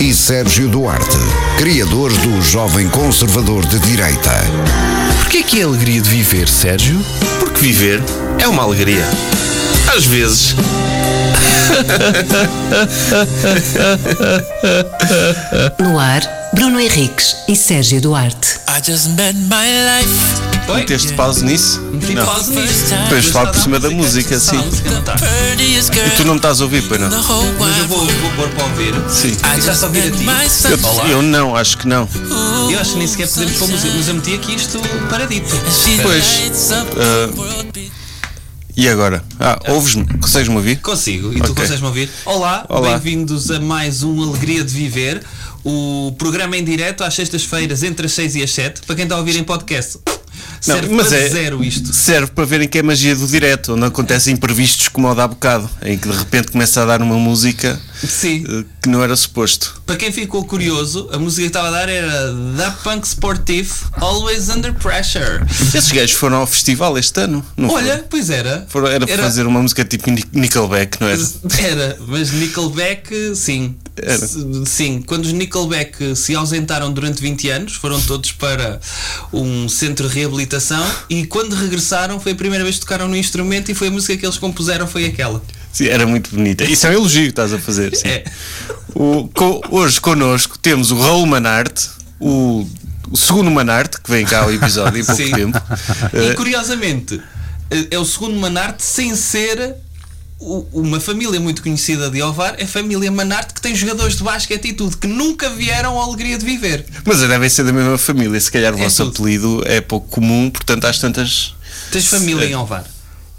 e Sérgio Duarte, criadores do Jovem Conservador de Direita. Porquê que é a alegria de viver, Sérgio? Porque viver é uma alegria. Às vezes. No ar, Bruno Henriques e Sérgio Duarte. Meteste pausa nisso? Não. pausa nisso. Depois falo por cima da música, sim. E tu não me estás a ouvir, pois não? Mas eu vou, vou pôr para ouvir. Sim. E estás a ouvir a ti? Eu, eu não, acho que não. Eu acho que nem sequer podemos pôr música, mas eu meti aqui isto paradito. Pois. ah, e agora? Ah, ouves-me? Consegues-me ouvir? Consigo. E tu Ok. consegues-me ouvir? Olá, Olá. bem-vindos a mais um Alegria de Viver. O programa em direto às sextas-feiras entre as 6 e as 7. Para quem está a ouvir em podcast, serve mas para é- zero isto. Serve para verem que é magia do direto, onde acontecem imprevistos como o da há bocado, em que de repente começa a dar uma música Sim. eh, que não era suposto. Para quem ficou curioso, a música que estava a dar era Da Punk Sportive, Always Under Pressure. Esses gajos foram ao festival este ano, não Olha, foram? pois era. Foram- era para fazer uma música tipo Nic- Nickelback, não era? Era, mas Nickelback, sim. Era. Sim, quando os Nickelback se ausentaram durante 20 anos, foram todos para um centro de reabilitação e quando regressaram foi a primeira vez que tocaram no instrumento e foi a música que eles compuseram foi aquela. Sim, era muito bonita. Isso é um elogio que estás a fazer. É. O- co- hoje connosco temos o Raul Manarte, o, o segundo Manarte, que vem cá ao episódio há pouco Sim. tempo. E curiosamente, é o segundo Manarte sem ser uma família muito conhecida de Ovar, é a família Manarte que tem jogadores de basquete e tudo, que nunca vieram à alegria de viver. mas devem ser da mesma família. Se calhar o É vosso tudo. apelido é pouco comum, portanto, às tantas. Tens família em Ovar?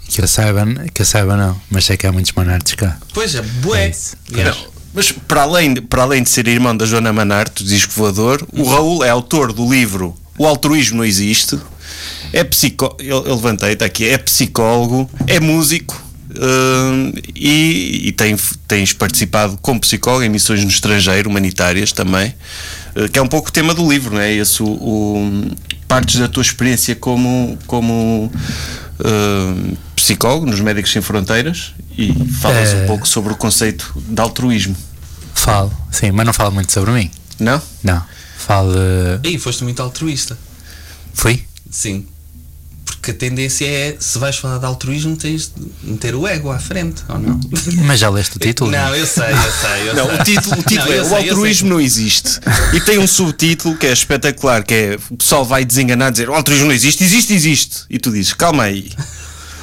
Que eu saiba, que eu saiba não, mas sei que há muitos manartes cá. Pois é, bué. Não, mas para além, de, para além de ser irmão da Joana Manarte, do disco voador, o Raul é autor do livro O Altruísmo Não Existe, é psicó... Eu, eu levantei, está aqui, é psicólogo, é músico hum, e, e tem, tens participado como psicólogo em missões no estrangeiro, humanitárias também, eh, que é um pouco o tema do livro, não é? Esse, o, o- partes da tua experiência como, como hum, psicólogo nos Médicos Sem Fronteiras e falas É. um pouco sobre o conceito de altruísmo, Falo, sim, mas não falo muito sobre mim. não? Não. Falo. eh, Aí foste muito altruísta. Fui? Sim. Porque a tendência é, se vais falar de altruísmo, tens de meter o ego à frente, ou não? Mas já leste o título? Não, eu sei, eu sei. Eu Não, sei. o título, o título Não, é O sei, sei. altruísmo não existe. E tem um subtítulo que é espetacular, que é o pessoal vai desenganar dizer o altruísmo não existe, existe, existe. E tu dizes, calma aí.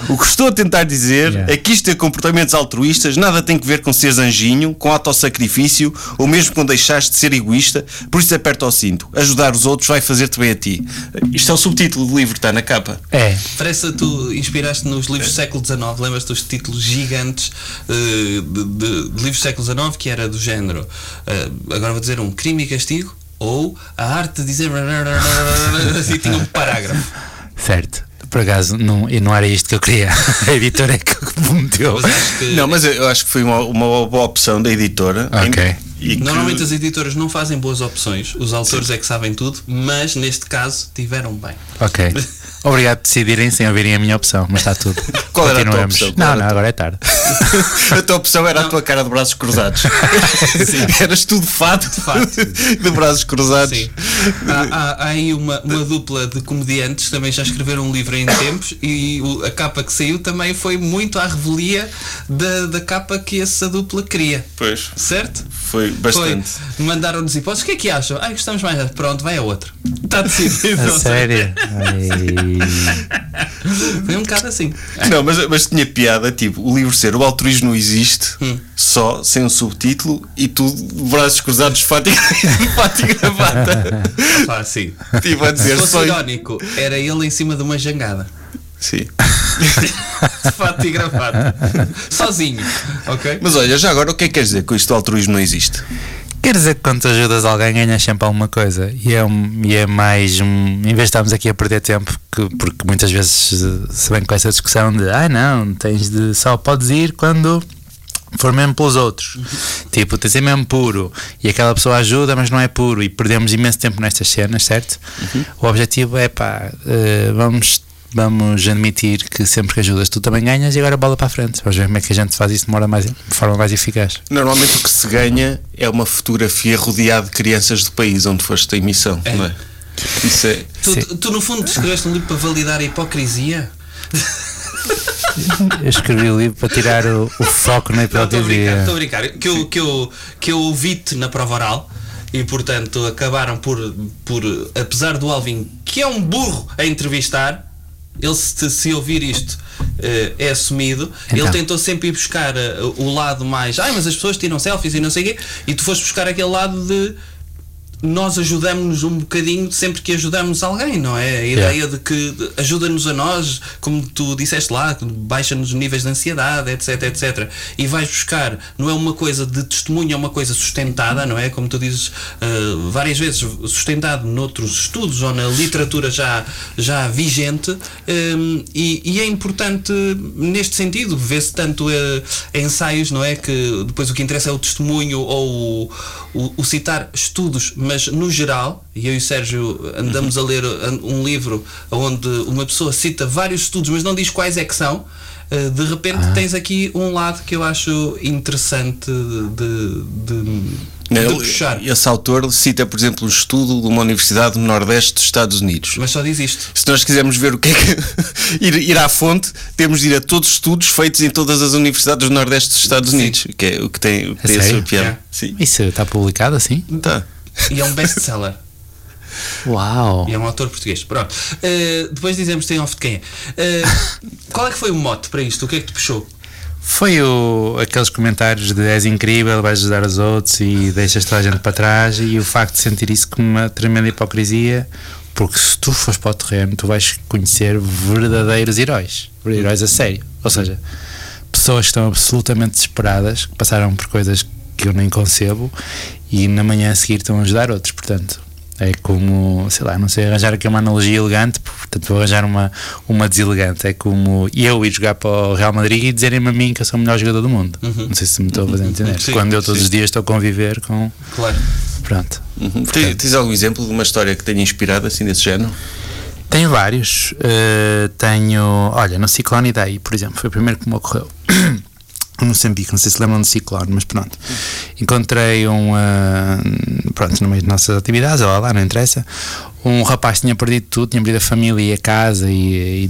O que estou a tentar dizer Yeah. é que isto ter comportamentos altruístas nada tem que ver com seres anjinho, com autossacrifício ou mesmo com deixares de ser egoísta, por isso aperta ao cinto. Ajudar os outros vai fazer-te bem a ti. Isto é o subtítulo do livro, está na capa. É. Parece que tu inspiraste nos livros do século XIX, lembras-te dos títulos gigantes eh, de, de- de livros do século XIX que era do género. eh, agora vou dizer um crime e castigo ou a arte de dizer e tinha um parágrafo. Certo. Por acaso, não, e não era isto que eu queria. A editora é que me meteu. Que Não, mas eu- acho que foi uma, uma boa opção da editora. Ok. E que- normalmente as editoras não fazem boas opções, os autores é que sabem tudo, mas neste caso tiveram bem. Ok. Obrigado por decidirem sem ouvirem a minha opção, mas está tudo. Qual era a tua Continuamos. opção? Não, não, agora é tarde. A tua opção era a tua cara de braços cruzados. Eras tu de fato, de, fato. de braços cruzados. Sim. Há, há- há aí uma, uma dupla de comediantes também já escreveram um livro em tempos e o- a capa que saiu também foi muito à revelia da, da capa que essa dupla queria. Pois, Certo? foi bastante. Foi. Mandaram-nos hipóteses. O que é que acham? Ai, gostamos mais. Pronto, vai a outra. Está decidido. A sério? Ai. Foi um bocado assim. Não, mas, mas tinha piada, tipo, o livro ser O Altruísmo não existe, Hum. só, sem um subtítulo, e tu, braços cruzados, fato e, gravata. Pá, sim. Tipo, a Se dizer fosse só. irónico, era ele em cima de uma jangada. Sim. De fato e gravata. Sozinho. Ok? Mas olha, já agora, o que é que queres dizer com isto do altruísmo não existe? Quer dizer que quando tu ajudas alguém ganhas sempre alguma coisa? E é, um- e é mais um, em vez de estarmos aqui a perder tempo que, porque muitas vezes eh, se vem com essa discussão de ah não, tens de só podes ir quando for mesmo pelos outros. Tipo, tens de ser mesmo puro. E aquela pessoa ajuda mas não é puro. E perdemos imenso tempo nestas cenas, certo? O objetivo é pá, eh, vamos vamos admitir que sempre que ajudas tu também ganhas e agora bola para a frente. Vamos ver como é que a gente faz isso de, mais, de forma mais eficaz. Normalmente o que se ganha é uma fotografia rodeada de crianças do país onde foste a emissão, não é? Isso é. Tu, tu, no fundo, escreveste um livro para validar a hipocrisia? Eu escrevi o livro para tirar o, o foco na Não, estou a brincar, hipocrisia. estou a brincar. Que eu, que eu, que eu ouvi-te na prova oral e, portanto, acabaram por, por, apesar do Alvin, que é um burro a entrevistar, ele se, se ouvir isto eh, é assumido, Então. ele tentou sempre ir buscar eh, o lado mais, ai, mas as pessoas tiram selfies e não sei o quê, e tu foste buscar aquele lado de nós ajudamos-nos um bocadinho sempre que ajudamos alguém, não é? A ideia de que ajuda-nos a nós, como tu disseste lá, baixa-nos os níveis de ansiedade, etc, etc. E vais buscar, não é uma coisa de testemunho, é uma coisa sustentada, não é? Como tu dizes uh, várias vezes, sustentado noutros estudos ou na literatura já, já vigente, um, e, e é importante neste sentido, vê-se tanto uh, ensaios, não é? Que depois o que interessa é o testemunho ou o, o, o citar estudos, mas no geral, e eu e o Sérgio andamos a ler um livro onde uma pessoa cita vários estudos, mas não diz quais é que são. uh, De repente tens aqui um lado que eu acho interessante de, de, de Ele- puxar. Esse autor cita, por exemplo, um estudo de uma universidade no Nordeste dos Estados Unidos. Mas só diz isto. Se nós quisermos ver o que é que. ir, ir à fonte, temos de ir a todos os estudos feitos em todas as universidades do Nordeste dos Estados Unidos, que é o que tem, o que A tem a sua piada. É. Sim. Isso está publicado assim? Tá. E é um best-seller. Uau! E é um autor português. Pronto. Uh, depois dizemos tem off de quem é. Uh, qual é que foi o mote para isto? O que é que te puxou? Foi o, aqueles comentários de és incrível, vais ajudar os outros e deixas toda a gente para trás e o facto de sentir isso como uma tremenda hipocrisia, porque se tu fores para o terreno, tu vais conhecer verdadeiros heróis, heróis a sério. Ou seja, pessoas que estão absolutamente desesperadas, que passaram por coisas que eu nem concebo e na manhã a seguir estão a ajudar outros. Portanto, é como, sei lá, não sei arranjar aqui uma analogia elegante, portanto vou arranjar uma, uma deselegante. É como eu ir jogar para o Real Madrid e dizerem-me a mim que eu sou o melhor jogador do mundo. Não sei se me estou a fazer entender. Sim, Quando eu todos sim. os dias estou a conviver com. Claro. Pronto. Uhum. Tens, tens algum exemplo de uma história que tenha inspirado assim desse género? Tenho vários. Uh, tenho. Olha, no Ciclone Day, por exemplo, foi o primeiro que me ocorreu. Moçambique, não sei se lembram do ciclone, mas pronto. Encontrei um. uh, pronto, no meio de nossas atividades, ou lá, não interessa. Um rapaz tinha perdido tudo, tinha perdido a família e a casa e, e,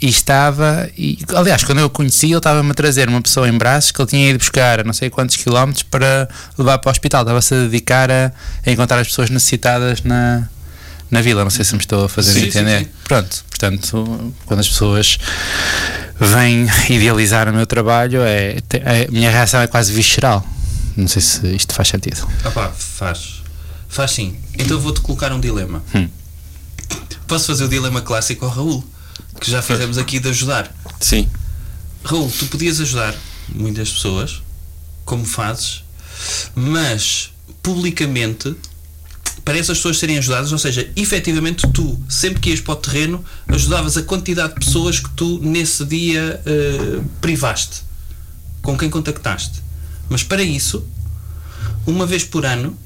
e estava. E, aliás, quando eu o conheci, ele estava-me a trazer uma pessoa em braços que ele tinha ido buscar a não sei quantos quilómetros para levar para o hospital. Estava-se a dedicar a, a encontrar as pessoas necessitadas na, na vila. Não sei se me estou a fazer Sim, sim, entender. sim. Pronto, portanto, quando as pessoas vêm idealizar o meu trabalho, é, te- a minha reação é quase visceral. Não sei se isto faz sentido. Opá, faz. Faz sim. Então vou-te colocar um dilema. Hum. Posso fazer o dilema clássico ao Raul? Que já fizemos aqui de ajudar. Sim. Raul, tu podias ajudar muitas pessoas, como fazes, mas publicamente para essas pessoas serem ajudadas, ou seja, efetivamente tu, sempre que ias para o terreno, ajudavas a quantidade de pessoas que tu nesse dia eh, privaste, com quem contactaste. Mas para isso, uma vez por ano,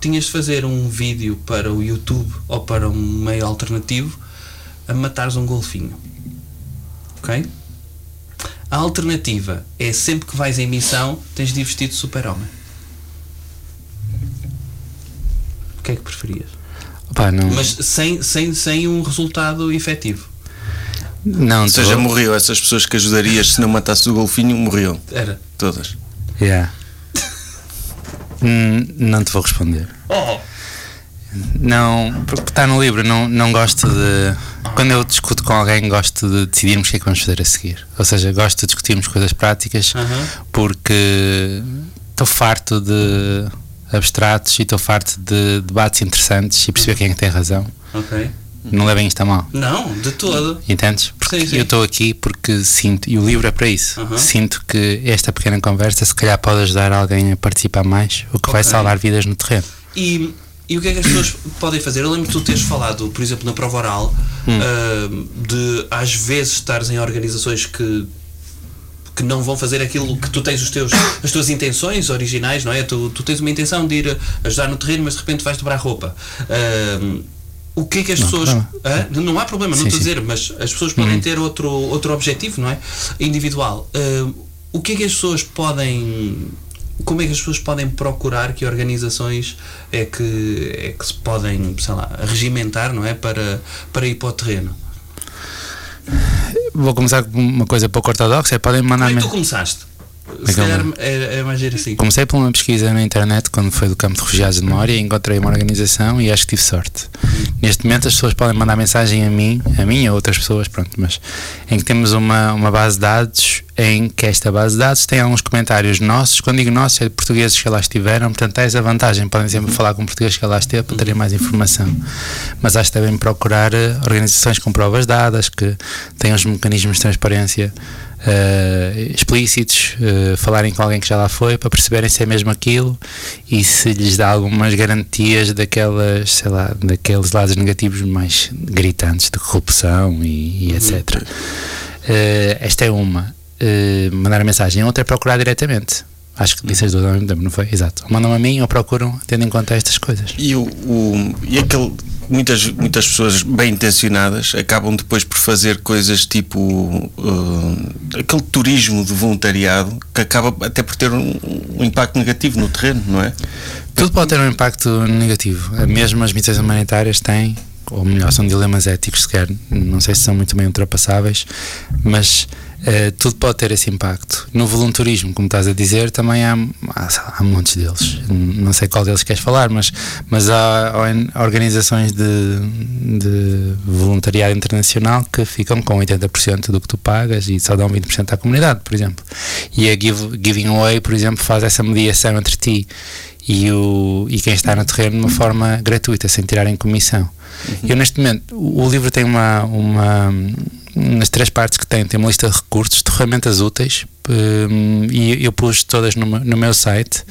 tinhas de fazer um vídeo para o YouTube ou para um meio alternativo a matares um golfinho. Ok? A alternativa é sempre que vais em missão, tens de ir de super-homem. O que é que preferias? Pá, não, Mas sem, sem, sem um resultado efetivo. não Ou seja, tô- morreu. Essas pessoas que ajudarias se não matasse o golfinho, morriam. Era. Todas. Yeah. Hum, não te vou responder. Oh! Não, porque está no livro, não, não gosto de. Quando eu discuto com alguém, gosto de decidirmos o que é que vamos fazer a seguir. Ou seja, gosto de discutirmos coisas práticas porque estou farto de abstratos e estou farto de debates interessantes e perceber quem é que tem razão. Ok. Não levem isto a mal. Não, de todo. Entendes? Porque Sim, sim. eu estou aqui porque sinto, e o livro é para isso. Sinto que esta pequena conversa se calhar pode ajudar alguém a participar mais, o que vai Ok. salvar vidas no terreno. E, e o que é que as pessoas podem fazer? Eu lembro que tu teres falado, por exemplo, na prova oral, ah, de às vezes estares em organizações que que não vão fazer aquilo que tu tens os teus, as tuas intenções originais, não é? Tu, tu tens uma intenção de ir ajudar no terreno, mas de repente vais dobrar roupa. Ah, o que é que as Não pessoas. Hã? Não há problema, não Sim, estou a dizer, mas as pessoas podem ter outro, outro objetivo, não é? Individual. Ah, o que é que as pessoas podem. Como é que as pessoas podem procurar que organizações é que, é que se podem, sei lá, regimentar, não é? Para, para ir para o terreno? Vou começar com uma coisa pouco ortodoxa, é podem mandar Como é que tu começaste? Se eu calhar me- é, é mais giro assim. Comecei por uma pesquisa na internet quando foi do campo de refugiados de memória e encontrei uma organização e acho que tive sorte. Neste momento as pessoas podem mandar mensagem a mim, a mim ou a outras pessoas, pronto, mas em que temos uma, uma base de dados em que esta base de dados tem alguns comentários nossos, quando digo nossos é de portugueses que lá estiveram, portanto é essa vantagem, podem sempre falar com portugueses que lá esteve para terem mais informação. Mas acho devem procurar eh, organizações com provas dadas, que tenham os mecanismos de transparência eh, explícitos, eh, falarem com alguém que já lá foi para perceberem se é mesmo aquilo e se lhes dá algumas garantias daquelas, sei lá, daqueles lados negativos mais gritantes de corrupção e, e etc. Eh, esta é uma. Mandar a mensagem, outra é procurar diretamente. Acho que disse as duas ao mesmo tempo, não foi? Exato. Mandam a mim ou procuram, tendo em conta estas coisas. E, o, o- e aquele. Muitas, muitas pessoas bem intencionadas acabam depois por fazer coisas tipo uh, aquele turismo de voluntariado que acaba até por ter um, um impacto negativo no terreno, não é? Tudo pode ter um impacto negativo. Mesmo as missões humanitárias têm, ou melhor, são dilemas éticos, sequer, não sei se são muito bem ultrapassáveis, mas eh, tudo pode ter esse impacto. No voluntarismo, como estás a dizer, também há, há, há montes deles. Não sei qual deles queres falar, mas, mas há, organizações de, de voluntariado internacional que ficam com 80% do que tu pagas e só dão 20% à comunidade, por exemplo. E a Give, Giving Away, por exemplo, faz essa mediação entre ti e, o, e quem está no terreno de uma forma gratuita, sem tirarem comissão. Eu, neste momento, o, o livro tem uma, uma. Nas três partes que tem, tem uma lista de recursos, de ferramentas úteis, hum, e eu pus todas no, meu- no meu site.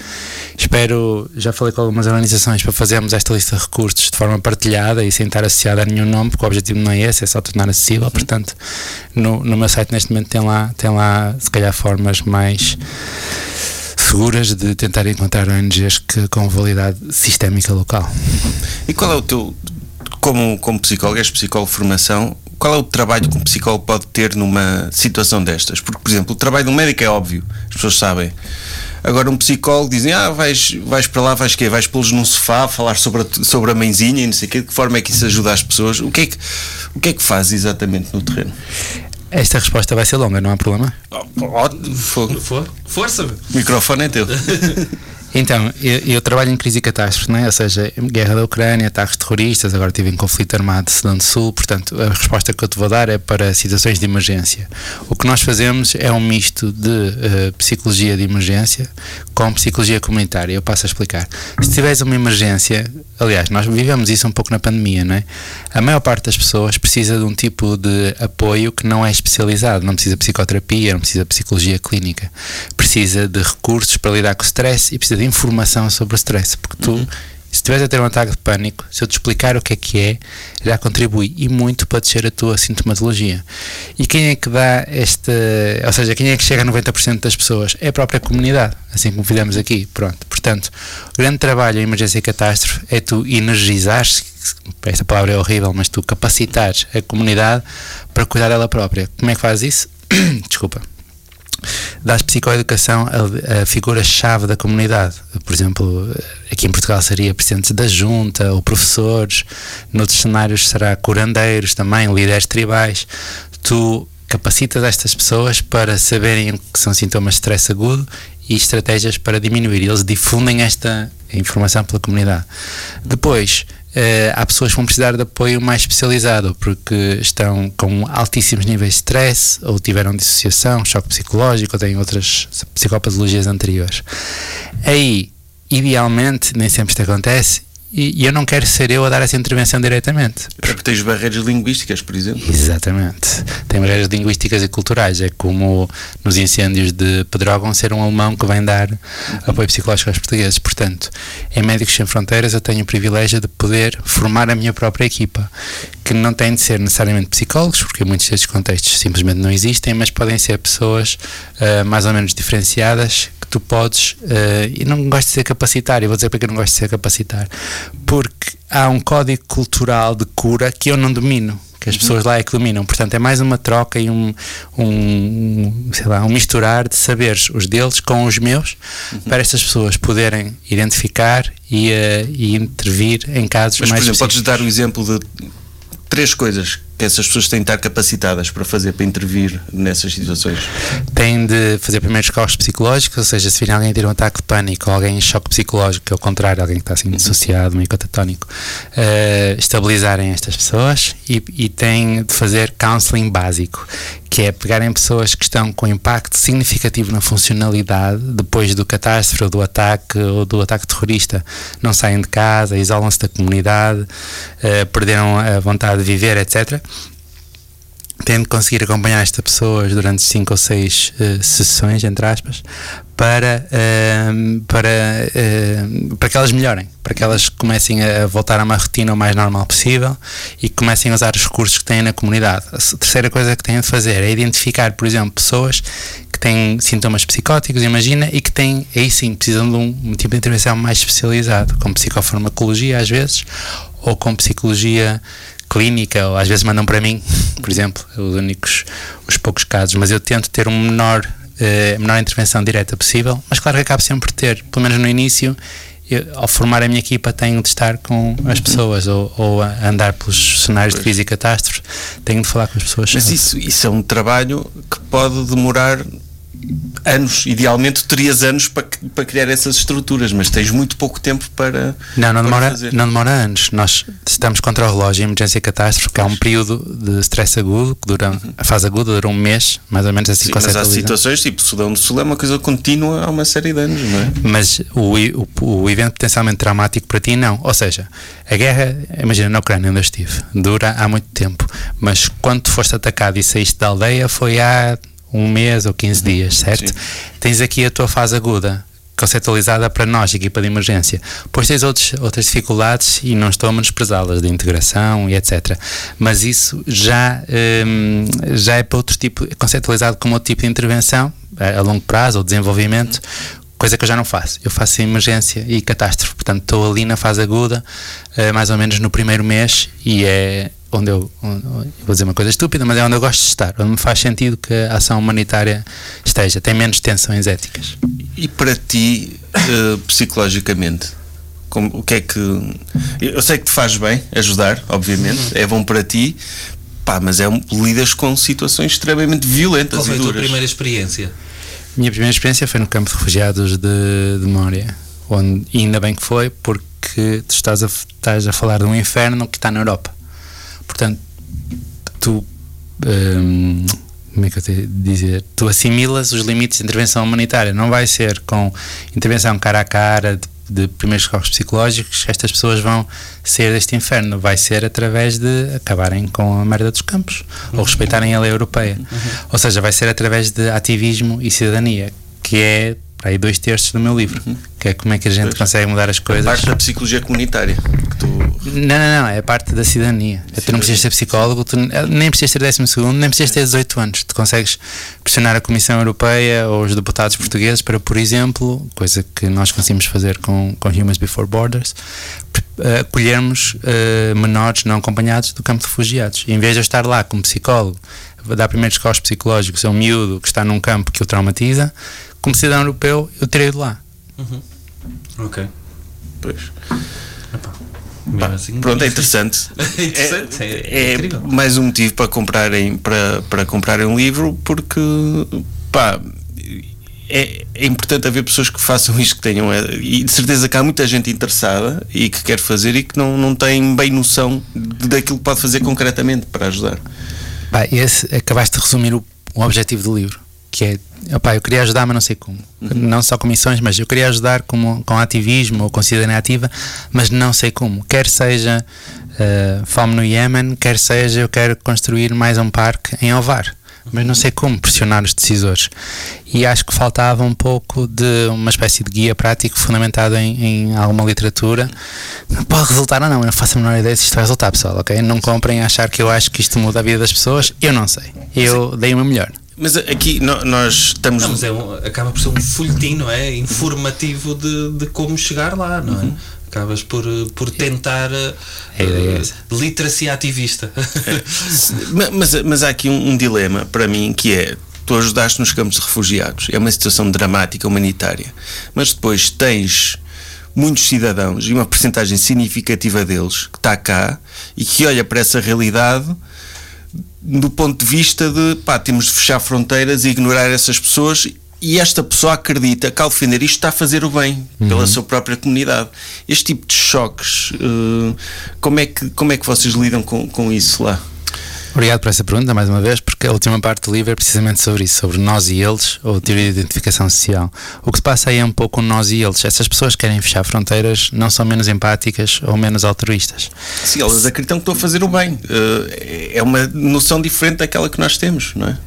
Espero, já falei com algumas organizações para fazermos esta lista de recursos de forma partilhada e sem estar associada a nenhum nome, porque o objetivo não é esse, é só tornar acessível. Portanto, no, no meu site neste momento tem lá, tem lá, se calhar, formas mais seguras de tentar encontrar ONGs que, com validade sistémica local. E qual é o teu. Como, como psicólogo, és psicólogo de formação, qual é o trabalho que um psicólogo pode ter numa situação destas? Porque, por exemplo, o trabalho de um médico é óbvio, as pessoas sabem. Agora, um psicólogo dizem: Ah, vais, vais para lá, vais quê? Vais pô-los num sofá, falar sobre a, sobre a mãezinha e não sei o quê. De que forma é que isso ajuda as pessoas? O que é que, o que, é que faz exatamente no terreno? Esta resposta vai ser longa, não há problema? Oh, ótimo, fogo. For- Força! meu. O microfone é teu. Então, eu, eu trabalho em crise e catástrofe, né? ou seja, guerra da Ucrânia, ataques terroristas, agora estive em conflito armado de Sudão do Sul, portanto, a resposta que eu te vou dar é para situações de emergência. O que nós fazemos é um misto de eh, psicologia de emergência com psicologia comunitária. Eu passo a explicar. Se tiveres uma emergência, aliás, nós vivemos isso um pouco na pandemia, não é? A maior parte das pessoas precisa de um tipo de apoio que não é especializado, não precisa de psicoterapia, não precisa de psicologia clínica, precisa de recursos para lidar com o stress e precisa de informação sobre o stress, porque tu, se estiveres a ter um ataque de pânico, se eu te explicar o que é que é, já contribui e muito para descer a tua sintomatologia. E quem é que dá esta, ou seja, quem é que chega a 90% das pessoas? É a própria comunidade, assim como fizemos aqui, pronto. Portanto, o grande trabalho em emergência e catástrofe é tu energizares, esta palavra é horrível, mas tu capacitares a comunidade para cuidar dela própria. Como é que faz isso? Desculpa dás psicoeducação a, a figuras-chave da comunidade. Por exemplo, aqui em Portugal seria presidentes da junta ou professores, noutros cenários será curandeiros também, líderes tribais. Tu capacitas estas pessoas para saberem o que são sintomas de stress agudo e estratégias para diminuir. Eles difundem esta informação pela comunidade. Depois, há pessoas que vão precisar de apoio mais especializado porque estão com altíssimos níveis de stress ou tiveram dissociação, choque psicológico ou têm outras psicopatologias anteriores. Aí, idealmente, nem sempre isto acontece e, e eu não quero ser eu a dar essa intervenção diretamente. Até porque tens barreiras linguísticas, por exemplo. Exatamente. Tem barreiras linguísticas e culturais. É como nos incêndios de Pedrógão ser um alemão que vem dar apoio psicológico aos portugueses. Portanto, em Médicos Sem Fronteiras eu tenho o privilégio de poder formar a minha própria equipa, que não tem de ser necessariamente psicólogos, porque muitos destes contextos simplesmente não existem, mas podem ser pessoas ah, mais ou menos diferenciadas tu podes, eh, e não gosto de ser capacitário, vou dizer porque eu não gosto de ser capacitar, porque há um código cultural de cura que eu não domino. Que as pessoas lá é que dominam, portanto é mais uma troca e um, um, sei lá, um misturar de saberes os deles com os meus para estas pessoas poderem identificar e, eh, e intervir em casos Mas, por mais exemplo, podes dar o exemplo de três coisas que essas pessoas têm de estar capacitadas para fazer, para intervir nessas situações. têm de fazer primeiros socorros psicológicos, ou seja, se virem alguém a ter um ataque de pânico ou alguém em choque psicológico, que é o contrário, alguém que está assim dissociado, meio catatónico, eh, estabilizarem estas pessoas e, e têm de fazer counseling básico, que é pegarem pessoas que estão com impacto significativo na funcionalidade depois do catástrofe ou do ataque ou do ataque terrorista, não saem de casa, isolam-se da comunidade, eh, perderam a vontade de viver, etc tendo conseguir acompanhar estas pessoas durante 5 ou 6 sessões, entre aspas, para, eh, para, eh, para que elas melhorem, para que elas comecem a voltar a uma rotina o mais normal possível e comecem a usar os recursos que têm na comunidade. A terceira coisa que têm de fazer é identificar, por exemplo, pessoas que têm sintomas psicóticos, imagina, e que têm, aí sim, precisam de um, um tipo de intervenção mais especializado, com psicofarmacologia às vezes, ou com psicologia clínica, ou às vezes mandam para mim, por exemplo, os únicos, os poucos casos, mas eu tento ter um menor, eh, menor intervenção direta possível, mas claro que acabo sempre por ter, pelo menos no início, eu, ao formar a minha equipa tenho de estar com as pessoas ou, ou andar pelos cenários de crise e catástrofe, tenho de falar com as pessoas. Mas isso, isso é um trabalho que pode demorar anos. Idealmente terias anos para, para criar essas estruturas, mas tens muito pouco tempo para. Não, não para demora, fazer. não demora anos. Nós estamos contra o relógio em emergência catástrofe, que é um período de stress agudo, que dura, a fase aguda dura um mês, mais ou menos assim Sim, mas há situações tipo Sudão do Sul é uma coisa contínua há uma série de anos, não é? Mas o, o, o evento potencialmente traumático para ti, não. Ou seja, a guerra, imagina, na Ucrânia, onde eu estive, dura há muito tempo. Mas quando foste atacado e saíste da aldeia, foi há um mês ou 15 dias, certo? Sim. Tens aqui a tua fase aguda. Conceptualizada para nós, equipa de emergência. Depois tens outros, outras dificuldades e não estou a menosprezá-las, de integração e etc. Mas isso já, hum, já é para outro tipo, é conceptualizado como outro tipo de intervenção, a, a longo prazo ou desenvolvimento, coisa que eu já não faço. Eu faço emergência e catástrofe, portanto estou ali na fase aguda, eh, mais ou menos no primeiro mês, e é onde eu, onde- eu vou dizer uma coisa estúpida, mas é onde eu gosto de estar, onde me faz sentido que a ação humanitária esteja, tem menos tensões éticas. E para ti, eh, psicologicamente, como, o que é que. Eu sei que te faz bem ajudar, obviamente, Uhum. é bom para ti, pá, mas é um, lidas com situações extremamente violentas Qual foi e a tua duras. primeira experiência? Minha primeira experiência foi no campo de refugiados de, de Mória, onde, e ainda bem que foi, porque tu estás a, estás a falar de um inferno que está na Europa. Portanto, tu. hum, como é que eu te dizer? Tu assimilas os limites de intervenção humanitária. Não vai ser com intervenção cara a cara, de, de primeiros socorros psicológicos, que estas pessoas vão sair deste inferno. Vai ser através de acabarem com a merda dos campos ou respeitarem a lei europeia. Ou seja, vai ser através de ativismo e cidadania, que é para aí dois terços do meu livro. Que é como é que a gente Pois. consegue mudar as coisas. Parte da psicologia comunitária. Tu, Não, não, não, é a parte da cidadania. tu não precisas ser psicólogo, tu nem precisas ter 12 segundo, nem precisas ter 18 anos. Tu consegues pressionar a Comissão Europeia ou os deputados portugueses para, por exemplo, coisa que nós conseguimos fazer com, com Humans Before Borders, eh, acolhermos eh, menores não acompanhados do campo de refugiados. E em vez de eu estar lá como psicólogo, dar primeiros socorros psicológicos a um miúdo que está num campo que o traumatiza, como cidadão europeu, eu tirei de lá. Ok. pois. Mesmo Pá, assim- pronto, é interessante. É interessante, é- é é mais um motivo para comprarem, para, para comprarem um livro, porque pá, é, é importante haver pessoas que façam isto, que tenham. eh, E de certeza que há muita gente interessada e que quer fazer e que não, não tem bem noção de- daquilo que pode fazer concretamente para ajudar. Pá, esse, acabaste de resumir o, o objetivo do livro, que é, opá, eu queria ajudar, mas não sei como. Não só com missões, mas eu queria ajudar como, com ativismo ou com cidadania ativa, mas não sei como. Quer seja eh, fome no Iémen, quer seja eu quero construir mais um parque em Ovar. Mas não sei como pressionar os decisores. E acho que faltava um pouco de uma espécie de guia prático fundamentado em, em alguma literatura. Pode resultar ou não, eu não faço a menor ideia se isto vai resultar, pessoal, ok? Não comprem a achar que eu acho que isto muda a vida das pessoas. Eu não sei. Eu dei o meu melhor. Mas aqui nós estamos. Não, mas é um- acaba por ser um folhetim, não é? Informativo de, de como chegar lá, não é? Acabas por, por tentar eh, é eh, essa. literacia ativista. Ma- Mas, mas há aqui um, um dilema para mim que é tu ajudaste nos campos de refugiados, é uma situação dramática humanitária, mas depois tens muitos cidadãos e uma percentagem significativa deles que está cá e que olha para essa realidade do ponto de vista de pá, temos de fechar fronteiras e ignorar essas pessoas e esta pessoa acredita que ao defender isto está a fazer o bem pela sua própria comunidade. Este tipo de choques, eh, como, é que, como é que vocês lidam com, com isso lá? Obrigado por essa pergunta, mais uma vez, porque a última parte do livro é precisamente sobre isso, sobre nós e eles, ou teoria de identificação social. O que se passa aí é um pouco nós e eles. Essas pessoas que querem fechar fronteiras não são menos empáticas ou menos altruístas. Sim, elas acreditam que estão a fazer o bem. Eh, é uma noção diferente daquela que nós temos, não é?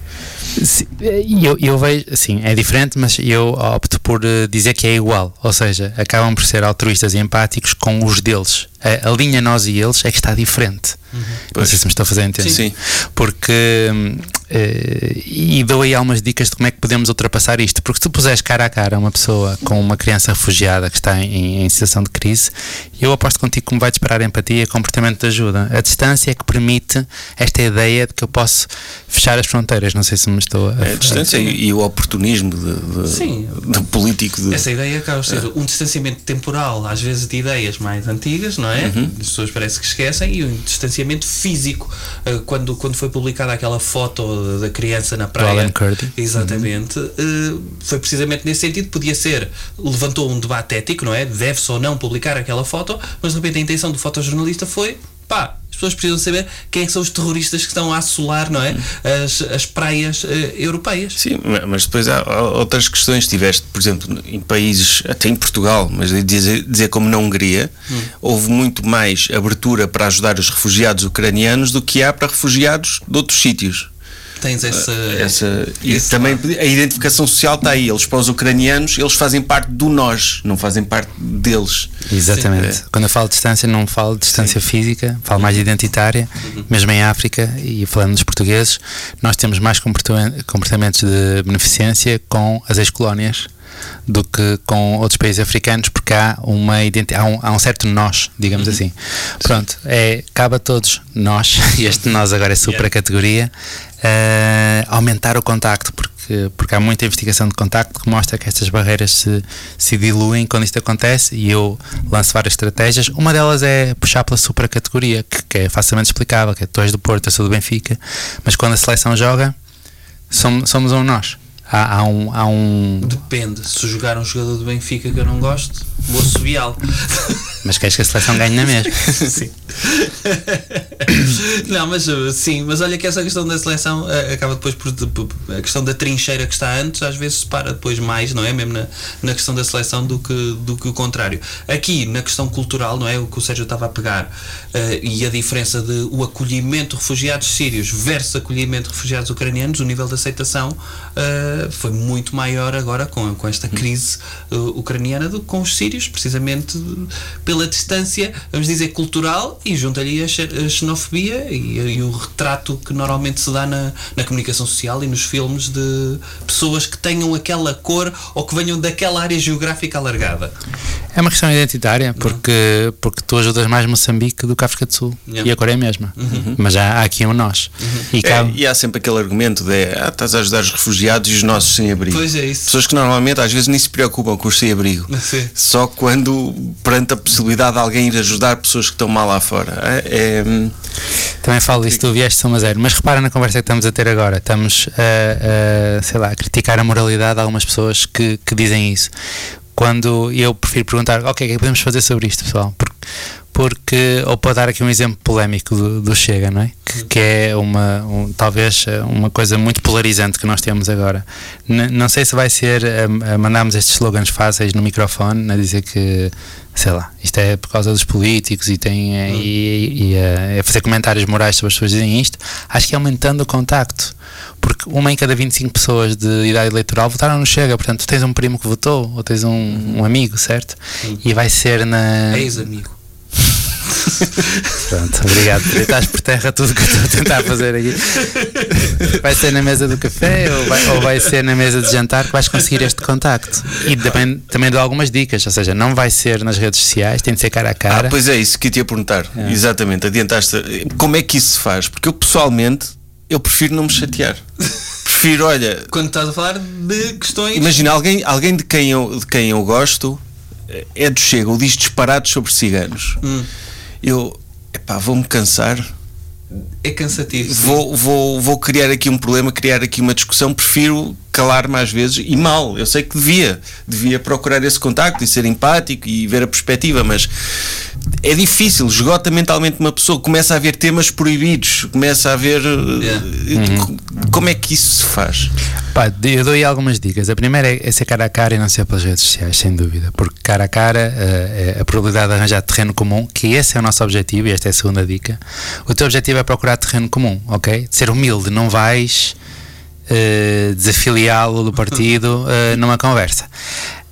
Se- E eu, eu vejo, assim, é diferente, mas eu opto por eh, dizer que é igual. Ou seja, acabam por ser altruístas e empáticos com os deles. A, a linha nós e eles é que está diferente. Não Pois. sei se me estou a fazer entender. Sim. Porque. hum, eh, e dou aí algumas dicas de como é que podemos ultrapassar isto. Porque se tu puseres cara a cara uma pessoa com uma criança refugiada que está em, em situação de crise, eu aposto contigo que me vai disparar empatia e comportamento de ajuda. A distância é que permite esta ideia de que eu posso fechar as fronteiras. Não sei se me estou a. É a distância e, e o oportunismo de, de- Sim. do político. De, Essa ideia acaba por ser um distanciamento temporal, às vezes de ideias mais antigas, não é? Uhum. As pessoas parece que esquecem, e um distanciamento físico. Uh, Quando, quando foi publicada aquela foto da criança na praia. Exatamente. uh, Foi precisamente nesse sentido. Podia ser, levantou um debate ético, não é? Deve-se ou não publicar aquela foto, mas de repente a intenção do fotojornalista foi. Pá, as pessoas precisam saber quem é são os terroristas que estão a assolar, não é? As, as praias eh, europeias. Sim, ma- mas depois há, há outras questões. Tiveste, por exemplo, em países, até em Portugal, mas dizer, dizer como na Hungria, Hum. houve muito mais abertura para ajudar os refugiados ucranianos do que há para refugiados de outros sítios. Tens essa. Essa, e esse também lado. a identificação social está aí. Eles para os ucranianos, eles fazem parte do nós, não fazem parte deles. Exatamente. Sim. Quando eu falo de distância, não falo de distância física, falo mais de identitária. Mesmo em África, e falando dos portugueses, nós temos mais comportamen- comportamentos de beneficência com as ex-colónias do que com outros países africanos, porque há, uma identi- há, um, há um certo nós, digamos assim. Pronto, é, cabe a todos nós, e este nós agora é super a categoria, eh, aumentar o contacto, porque, porque há muita investigação de contacto que mostra que estas barreiras se, se diluem quando isto acontece e eu lanço várias estratégias. Uma delas é puxar pela supercategoria, que, que é facilmente explicável, que é tu és do Porto, eu sou do Benfica, mas quando a seleção joga, somos, somos um nós. Há, há um, há um. Depende. Se jogar um jogador do Benfica que eu não gosto, vou subiá-lo. Mas queres que a seleção ganhe na mesma? sim. não, mas uh, sim, mas olha que essa questão da seleção uh, acaba depois por, por- a questão da trincheira que está antes, às vezes separa depois mais, não é? Mesmo na, na questão da seleção do que, do que o contrário. Aqui, na questão cultural, não é? O que o Sérgio estava a pegar uh, e a diferença de o acolhimento de refugiados sírios versus acolhimento de refugiados ucranianos, o nível de aceitação uh, foi muito maior agora com, com esta crise uh, ucraniana do que com os sírios, precisamente pela distância, vamos dizer, cultural e junto ali a, xe- a xenofobia e, e o retrato que normalmente se dá na, na comunicação social e nos filmes de pessoas que tenham aquela cor ou que venham daquela área geográfica alargada. É uma questão identitária, porque, porque tu ajudas mais Moçambique do que a África do Sul. Yeah. E a Coreia é a mesma. Mas há, há aqui um nós. E É, e há sempre aquele argumento de ah, estás a ajudar os refugiados e os nossos sem abrigo. Pois é isso. Pessoas que normalmente às vezes nem se preocupam com os sem abrigo. Sim. Só quando perante a possibilidade de alguém ir ajudar pessoas que estão mal lá fora. É, é, Também falo isso, tu vieste São Zero, mas repara na conversa que estamos a ter agora. Estamos a, a, sei lá, a criticar a moralidade de algumas pessoas que, que dizem isso. Quando eu prefiro perguntar, ok, o que é que podemos fazer sobre isto, pessoal? Porque, porque ou para dar aqui um exemplo polémico do, do Chega, não é? Que, que é uma, um, talvez eh, uma coisa muito polarizante que nós temos agora. N- não sei se vai ser a, a mandarmos estes slogans fáceis no microfone, a dizer que sei lá, isto é por causa dos políticos e tem eh, e, e, eh, a fazer comentários morais sobre as pessoas dizem isto, acho que é aumentando o contacto. Porque uma em cada 25 pessoas de idade eleitoral votaram no Chega, portanto, tu tens um primo que votou, ou tens um, um amigo, certo? E vai ser na. Ex-amigo. Pronto, obrigado. Estás por terra tudo que eu estou a tentar fazer aqui. Vai ser na mesa do café ou vai, ou vai ser na mesa de jantar que vais conseguir este contacto. E também, também dou algumas dicas, ou seja, não vai ser nas redes sociais, tem de ser cara a Ah, cara. pois é, isso que eu te ia perguntar. Exatamente, adiantaste. Como é que isso se faz? Porque eu pessoalmente eu prefiro não me chatear. prefiro, olha, Quando estás a falar de questões. imagina alguém, alguém de, quem eu, de quem eu gosto é do Chega, ou diz disparados sobre ciganos. Hum. Eu, epá, vou-me cansar. É cansativo. sim. Vou, vou, vou criar aqui um problema, criar aqui uma discussão. Prefiro calar mais vezes e mal. Eu sei que devia, devia procurar esse contacto e ser empático e ver a perspectiva, mas é difícil. Esgota mentalmente uma pessoa. Começa a haver temas proibidos, começa a haver. eh, Como é que isso se faz? Pá, eu dou aí algumas dicas. A primeira é, é ser cara a cara e não ser pelas redes sociais, sem dúvida. Porque cara a cara eh, é a probabilidade de arranjar terreno comum, que esse é o nosso objetivo, e esta é a segunda dica. O teu objetivo é procurar terreno comum, ok? De ser humilde, não vais eh, desafiliá-lo do partido eh, numa conversa.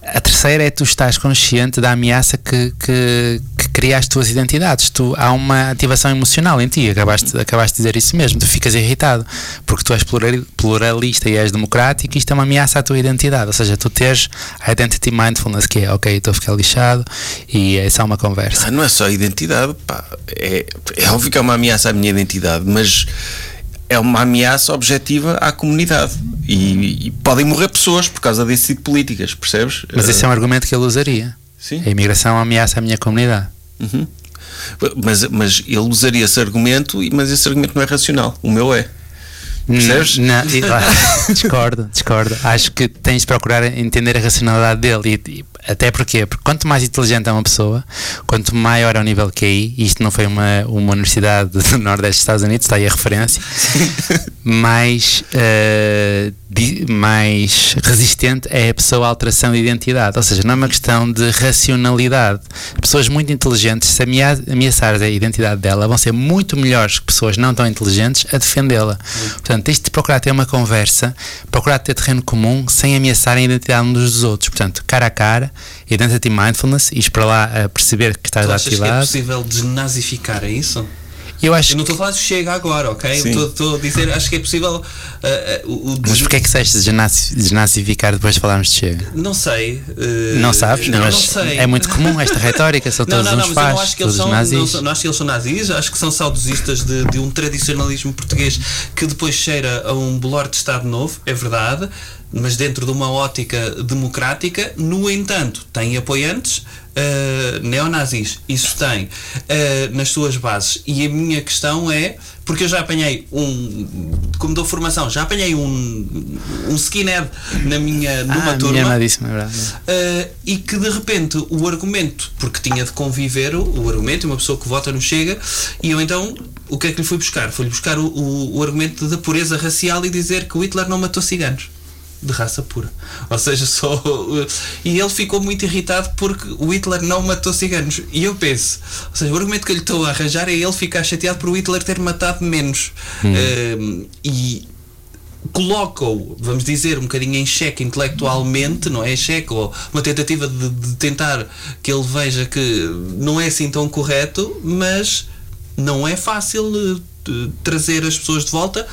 A terceira é tu estás consciente da ameaça que, que, que cria as tuas identidades. Tu, há uma ativação emocional em ti, acabaste, acabaste de dizer isso mesmo. Tu ficas irritado porque tu és plural- pluralista e és democrático e isto é uma ameaça à tua identidade. Ou seja, tu tens a identity mindfulness, que é ok, estou a ficar lixado e é só uma conversa. Ah, não é só a identidade, pá. É, é óbvio que é uma ameaça à minha identidade, mas é uma ameaça objetiva à comunidade. E, e podem morrer pessoas por causa desse tipo de políticas, percebes? Mas esse é um argumento que ele usaria. Sim. A imigração é ameaça à minha comunidade. Uhum. Mas, mas ele usaria esse argumento, e- mas esse argumento não é racional. O meu é. Percebes? Não, e- ah, discordo, discordo. Acho que tens de procurar entender a racionalidade dele. E até porque, porque quanto mais inteligente é uma pessoa, quanto maior é o nível QI, e isto não foi uma, uma universidade do Nordeste dos Estados Unidos, está aí a referência, mais, di- mais resistente é a pessoa à alteração de identidade. Ou seja, não é uma questão de racionalidade. Pessoas muito inteligentes, se amea- ameaçares a identidade dela, vão ser muito melhores que pessoas não tão inteligentes a defendê-la. Portanto, tens de procurar ter uma conversa, procurar ter terreno comum sem ameaçar a identidade uns dos outros. Portanto, cara a cara, identity mindfulness, e para lá a perceber que estás Tu achas que é possível desnazificar, é isso? Eu acho Eu não estou a falar de chega agora, ok? Estou- a dizer, acho que é possível. ah, ah, o, Mas porquê é que disseste desnazi- desnazificar depois de falarmos de chega? Não sei. eh, Não sabes? Não, mas não sei. é muito comum esta retórica, são Não, todos não, não, uns eu não fachos, acho que eles todos são, não, nazis. são- não acho que eles são nazis, acho que são saudosistas de, de um tradicionalismo português que depois cheira a um bolor de Estado novo, é verdade, mas dentro de uma ótica democrática, no entanto, tem apoiantes eh, neonazis, isso tem eh, nas suas bases. E a minha questão é, porque eu já apanhei um, como dou formação, já apanhei um, um skinhead na minha, numa ah, turma. minha é verdade. Uh, e que de repente o argumento, porque tinha de conviver o, o argumento, uma pessoa que vota no Chega, e eu então o que é que lhe fui buscar? Fui-lhe buscar o, o, o argumento da pureza racial e dizer que o Hitler não matou ciganos. De raça pura. Ou seja, só. E ele ficou muito irritado porque o Hitler não matou ciganos. E eu penso, ou seja, o argumento que eu lhe estou a arranjar é ele ficar chateado por o Hitler ter matado menos. Uh, e colocam-o, vamos dizer, um bocadinho em xeque intelectualmente, não é xeque, ou uma tentativa de, de tentar que ele veja que não é assim tão correto, mas não é fácil eh, trazer as pessoas de volta,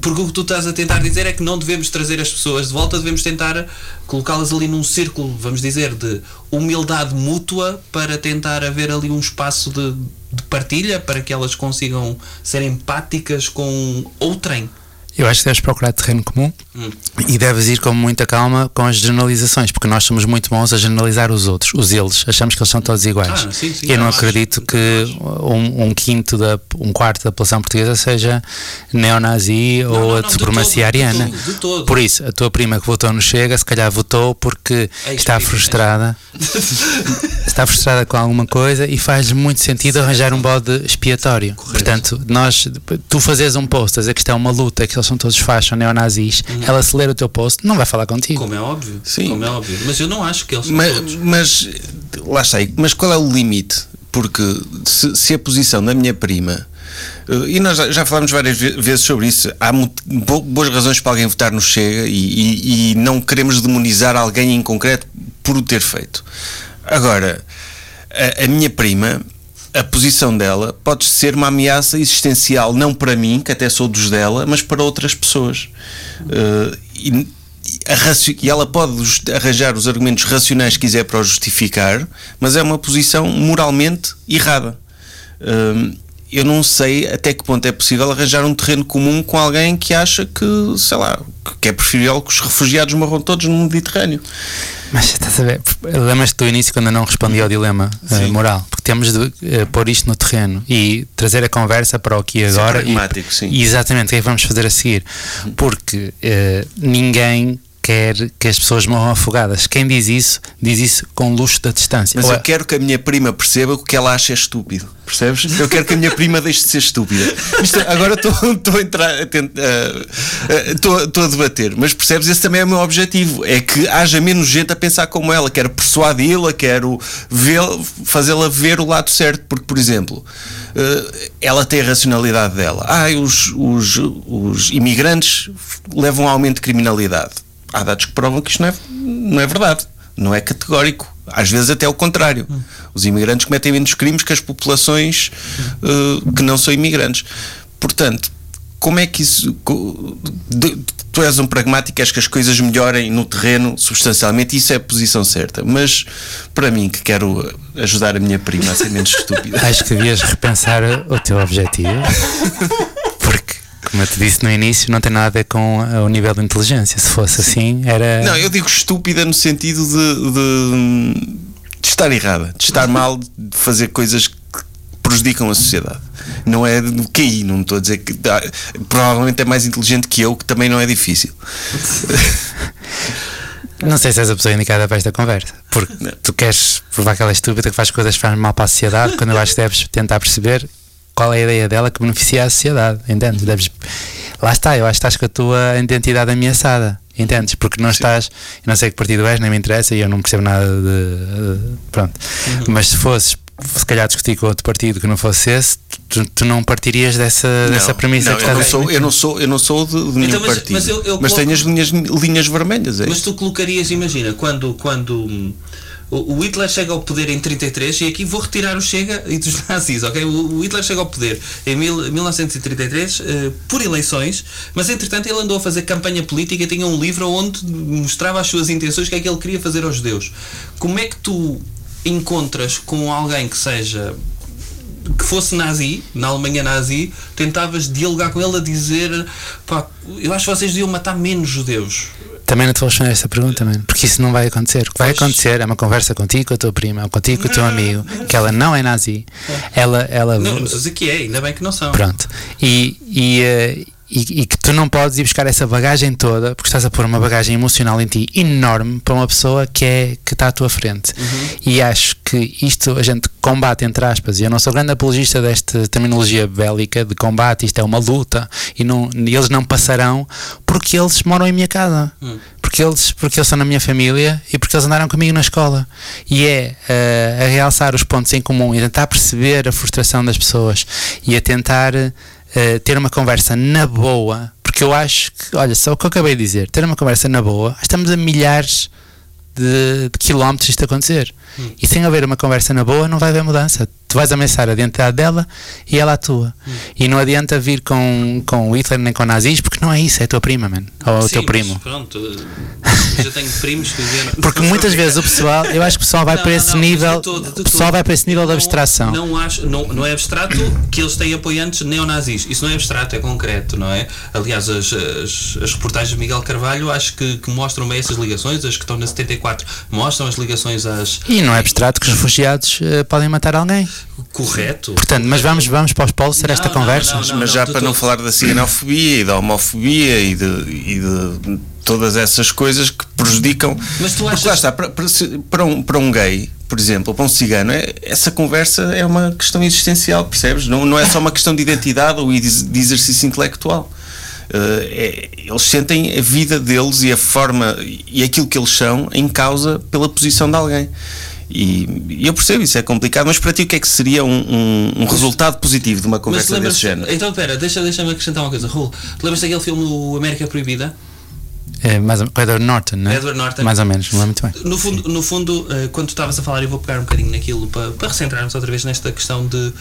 porque o que tu estás a tentar dizer é que não devemos trazer as pessoas de volta, devemos tentar colocá-las ali num círculo, vamos dizer, de humildade mútua para tentar haver ali um espaço de, de partilha para que elas consigam ser empáticas com outrem. Eu acho que deves procurar terreno comum Hum. e deves ir com muita calma com as generalizações, porque nós somos muito bons a generalizar os outros, os eles. Achamos que eles são todos iguais. Ah, sim, sim, eu não acho, acredito que um, um quinto, da, um quarto da população portuguesa seja neonazi não, ou a não, de de supremacia ariana. de todo. Por isso, a tua prima que votou no Chega, se calhar votou porque É está frustrada. está frustrada com alguma coisa e faz muito sentido arranjar um bode expiatório. Portanto, nós, tu fazes um post a dizer que isto é uma luta, que eles são todos fachos ou neonazis, ela se ler o teu post, não vai falar contigo. Como é óbvio. Sim. Como é óbvio. Mas eu não acho que eles são Mas, todos. mas lá está aí. Mas qual é o limite? Porque se, se a posição da minha prima. eh, E nós já, falámos várias ve- vezes sobre isso. Há boas razões para alguém votar no Chega e, e- e não queremos demonizar alguém em concreto por o ter feito. Agora, a, a minha prima a posição dela pode ser uma ameaça existencial, não para mim, que até sou dos dela, mas para outras pessoas. Uh, e, e ela pode arranjar os argumentos racionais que quiser para o justificar, mas é uma posição moralmente errada. Hum, eu não sei até que ponto é possível arranjar um terreno comum com alguém que acha que, sei lá, que é preferível que os refugiados morram todos no Mediterrâneo. Mas estás a ver, lembras-te do início quando eu não respondi ao dilema Sim. moral? Porque temos de eh, pôr isto no terreno e trazer a conversa para o aqui Ser agora. pragmático, e, sim. e exatamente, o que é que vamos fazer a seguir? Porque eh, ninguém quer que as pessoas morram afogadas. Quem diz isso, diz isso com luxo da distância. Mas Ou eu é- quero que a minha prima perceba que o que ela acha é estúpido. Percebes? Eu quero que a minha prima deixe de ser estúpida. Isto- agora estou a entrar. Estou a debater. Mas percebes? Esse também é o meu objetivo. É que haja menos gente a pensar como ela. Quero persuadi-la, quero fazê-la ver o lado certo. Porque, por exemplo, eh, ela tem a racionalidade dela. Ah, os, os, os imigrantes levam a aumento de criminalidade. Há dados que provam que isto não é, não é verdade. Não é categórico. Às vezes até o contrário. Os imigrantes cometem menos crimes que as populações eh, que não são imigrantes. Portanto, como é que isso. Tu és um pragmático, queres que as coisas melhorem no terreno substancialmente, isso é a posição certa. Mas para mim, que quero ajudar a minha prima a ser menos estúpida. Acho que devias repensar o teu objetivo. Como eu te disse no início, não tem nada a ver com o nível de inteligência. Se fosse assim, era. Não, eu digo estúpida no sentido de, de, de estar errada, de estar mal, de fazer coisas que prejudicam a sociedade. Não é do QI, não estou a dizer que. ah, provavelmente é mais inteligente que eu, que também não é difícil. Não sei se és a pessoa indicada para esta conversa. Porque tu queres provar que ela é estúpida, que faz coisas que fazem mal para a sociedade, quando eu acho que deves tentar perceber qual é a ideia dela que beneficia a sociedade. Entendes? Deves... Lá está, eu acho que estás com a tua identidade ameaçada. Entendes? Porque não estás. Eu não sei que partido és, nem me interessa e eu não percebo nada de. de- pronto. Mas se fosses. Se calhar discutir com outro partido que não fosse esse, tu, tu não partirias dessa, dessa premissa não, que eu, não estás sou, eu não sou eu não sou de, de nenhum Então, mas- partido. mas eu- eu mas tenho coloco- as linhas, linhas vermelhas. É? Mas tu colocarias, imagina, quando, quando o Hitler chega ao poder em 33, e aqui vou retirar o Chega e dos nazis, ok? O Hitler chega ao poder em mil- 1933 eh, por eleições, mas entretanto ele andou a fazer campanha política e tinha um livro onde mostrava as suas intenções, o que é que ele queria fazer aos judeus. Como é que tu encontras com alguém que seja que fosse nazi, na Alemanha nazi, tentavas dialogar com ele a dizer pá, eu acho que vocês deviam matar menos judeus. Também não te vou responder essa pergunta, mano, porque isso não vai acontecer. O que vai acontecer é uma conversa contigo, com a tua prima, ou contigo, com o teu amigo, que ela não é nazi. Ela, ela Não, não estou a dizer que é, ainda bem que não são. pronto. E, e, eh, e, e que tu não podes ir buscar essa bagagem toda, porque estás a pôr uma bagagem emocional em ti enorme para uma pessoa que é que está à tua frente. E acho que isto a gente combate, entre aspas, e eu não sou grande apologista desta terminologia bélica de combate, isto é uma luta, e, não, e eles não passarão porque eles moram em minha casa. Porque eles, porque eles são na minha família e porque eles andaram comigo na escola. E é eh, a realçar os pontos em comum e tentar perceber a frustração das pessoas e a tentar eh, ter uma conversa na boa, porque eu acho que, olha, só o que eu acabei de dizer, ter uma conversa na boa, estamos a milhares de, de quilómetros isto acontecer. E sem haver uma conversa na boa, não vai haver mudança. Tu vais ameaçar a identidade dela e ela a tua. E não adianta vir com, com o Hitler nem com nazis, porque não é isso, é a tua prima, mano. Ou o Sim, teu mas primo. Pronto, eu já tenho primos que dizem. Porque muitas vezes o pessoal, eu acho que o pessoal vai Não, para não, esse não, nível, de todo, o pessoal vai para esse nível de abstração. Não, acho, não, não é abstrato que eles têm apoiantes neonazis. Isso não é abstrato, é concreto, não é? Aliás, as, as, as reportagens de Miguel Carvalho acho que, que mostram bem essas ligações, as que estão na 74 mostram as ligações às. E não é abstrato que os refugiados eh, podem matar alguém. Correto. Portanto, mas vamos, vamos para os polos ter esta Não, conversa. não, mas, não, mas já para não falar da ciganofobia e da homofobia e de, e de todas essas coisas que prejudicam. Mas tu Porque achas- lá está, para, para, um, para um gay, por exemplo, ou para um cigano, é, essa conversa é uma questão existencial, percebes? Não, não é só uma questão de identidade ou de de exercício intelectual. Eh, é- eles sentem a vida deles e a forma e aquilo que eles são em causa pela posição de alguém. E, e eu percebo isso, é complicado, mas para ti o que é que seria um, um- um resultado positivo de uma conversa desse género? Então, espera, deixa- deixa-me acrescentar uma coisa. Raul, te lembras daquele filme o América Proibida? É, mais ou, com Edward Norton, não é? Edward Norton. Mais ou menos, não é muito bem. No fundo, no fundo eh, quando tu estavas a falar, eu vou pegar um bocadinho naquilo para, para recentrarmos outra vez nesta questão de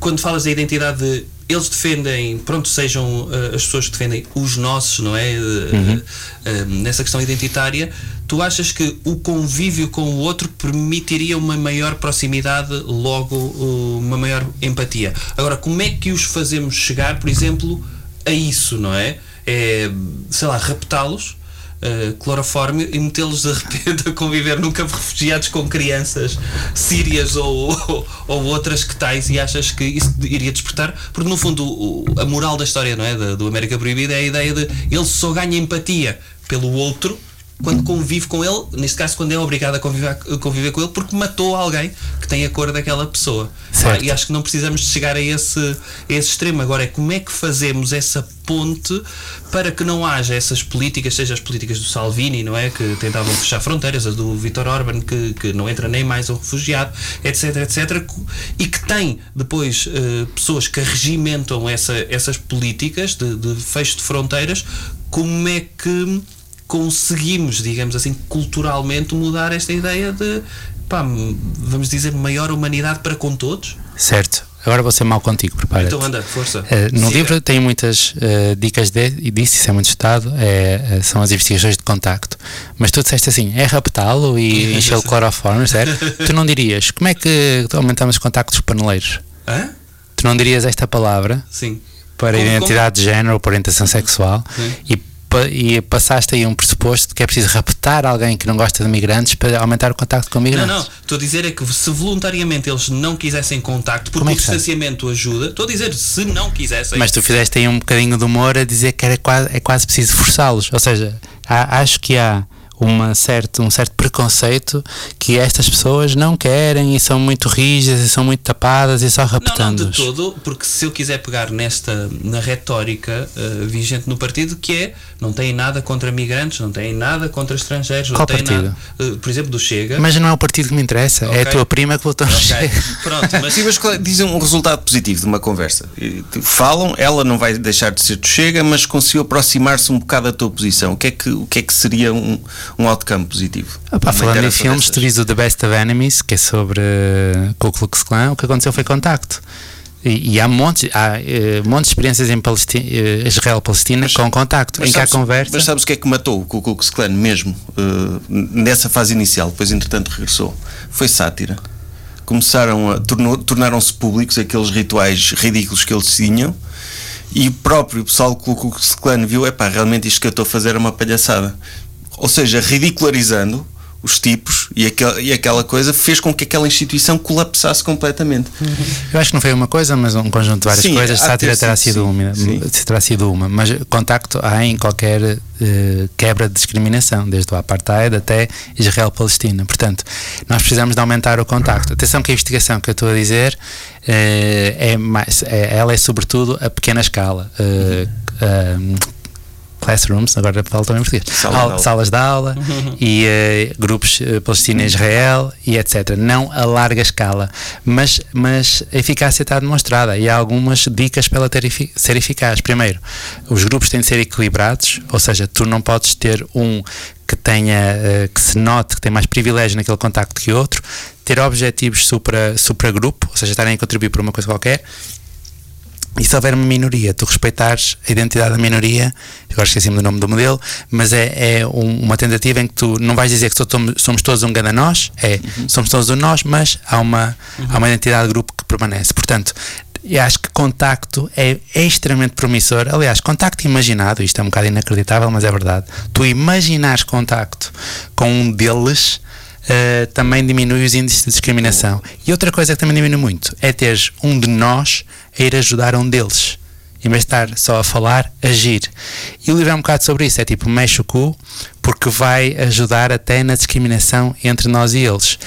quando falas da identidade de eles defendem, pronto, sejam eh, as pessoas que defendem os nossos, não é? Eh, eh, nessa questão identitária, tu achas que o convívio com o outro permitiria uma maior proximidade, logo uh, uma maior empatia? Agora, como é que os fazemos chegar, por exemplo, a isso, não é? É, sei lá, raptá-los uh, clorofórmio e metê-los de repente a conviver num campo de refugiados com crianças sírias ou, ou, ou outras que tais e achas que isso iria despertar? Porque no fundo o- a moral da história não é? Do América Proibida é a ideia de ele só ganha empatia pelo outro quando convive com ele, neste caso quando é obrigado a conviver, a conviver com ele porque matou alguém que tem a cor daquela pessoa. E acho que não precisamos de chegar a esse, a esse extremo. Agora é como é que fazemos essa ponte para que não haja essas políticas, seja as políticas do Salvini, não é? Que tentavam fechar fronteiras, as do Vítor Orban, que, que não entra nem mais o refugiado, etc, etc. E que tem depois eh, pessoas que regimentam essa, essas políticas de, de fecho de fronteiras, como é que conseguimos, digamos assim, culturalmente mudar esta ideia de, pá, vamos dizer, maior humanidade para com todos? Certo. Agora vou ser mal contigo, prepara-te. Então anda, força. Eh, no Siga. livro tem muitas eh, dicas de, e disso, isso é muito estudado, é, eh, são as investigações de contacto. Mas tu disseste assim, é raptá-lo e encher o clorofórmio, certo? tu não dirias, como é que aumentamos os contactos paneleiros? Hã? Tu não dirias esta palavra Sim. para Como- identidade de género ou para orientação sexual Sim. e, e passaste aí um pressuposto de que é preciso raptar alguém que não gosta de migrantes para aumentar o contacto com Não, migrantes. não, estou a dizer é que se voluntariamente eles não quisessem contacto, porque é o distanciamento ajuda, estou a dizer se não quisessem. Mas tu fizeste aí um bocadinho de humor a dizer que era quase, é quase preciso forçá-los. Ou seja, há- acho que há uma certo, um certo preconceito que estas pessoas não querem e são muito rígidas e são muito tapadas e só Não, não, de todo, porque se eu quiser pegar nesta, na retórica eh, vigente no partido, que é, não tem nada contra migrantes, não tem nada contra estrangeiros, Qual não tem partido? nada, eh, por exemplo, do Chega. Mas não é o partido que me interessa, é a tua prima que votou no Ok, Chega. Pronto, mas Sim, mas qual- dizem um resultado positivo de uma conversa. Tipo, Falam, ela não vai deixar de ser do Chega, mas conseguiu aproximar-se um bocado da tua posição. O que é que, o que, é que seria um, um outcome positivo? Ah pá, Uma falando em filmes, tu o The Best of Enemies, que é sobre uh, Ku Klux Klan, o que aconteceu foi contacto. E, e há montes, há, eh, montes de experiências em Palesti- eh, Israel-Palestina com contacto, em que há sabes- conversa. Mas sabes o que é que matou o Ku Klux Klan mesmo eh, nessa fase inicial, depois entretanto regressou? Foi sátira. Começaram a tornaram-se públicos aqueles rituais ridículos que eles tinham e o próprio pessoal Ku Klux Klan viu, epá, realmente isto que eu estou a fazer é uma palhaçada. Ou seja, ridicularizando os tipos e, aquel, e aquela coisa fez com que aquela instituição colapsasse completamente. Eu acho que não foi uma coisa, mas um conjunto de várias Sim, coisas. Sátira ter terá sido, sido, sim, uma, sim. terá sido uma, mas contacto há em qualquer eh, quebra de discriminação, desde o apartheid até Israel-Palestina. Portanto, nós precisamos de aumentar o contacto. Atenção que a investigação que eu estou a dizer eh, é mais, é- ela é sobretudo a pequena escala. Eh, ah, classrooms, agora falo também em português, Sala de Al- salas de aula e eh, grupos eh, Palestina e Israel e etc. Não a larga escala, mas, mas a eficácia está demonstrada e há algumas dicas para ela ter ser eficaz. Primeiro, os grupos têm de ser equilibrados, ou seja, tu não podes ter um que tenha, eh, que se note que tem mais privilégio naquele contacto que outro, ter objetivos supra, supra grupo, ou seja, estarem a contribuir por uma coisa qualquer e se houver uma minoria, tu respeitares a identidade da minoria, agora esqueci-me do nome do modelo, mas é, é um- uma tentativa em que tu não vais dizer que somos todos um gana nós, é, somos todos um nós, mas há uma, há uma identidade de grupo que permanece. Portanto, eu acho que contacto é, é extremamente promissor. Aliás, contacto imaginado, isto é um bocado inacreditável, mas é verdade. Tu imaginares contacto com um deles. Uh, também diminui os índices de discriminação. E outra coisa que também diminui muito é teres um de nós a ir ajudar um deles. Em vez de estar só a falar, agir. E o livro é um bocado sobre isso. É tipo, mexe o cu, porque vai ajudar até na discriminação entre nós e eles.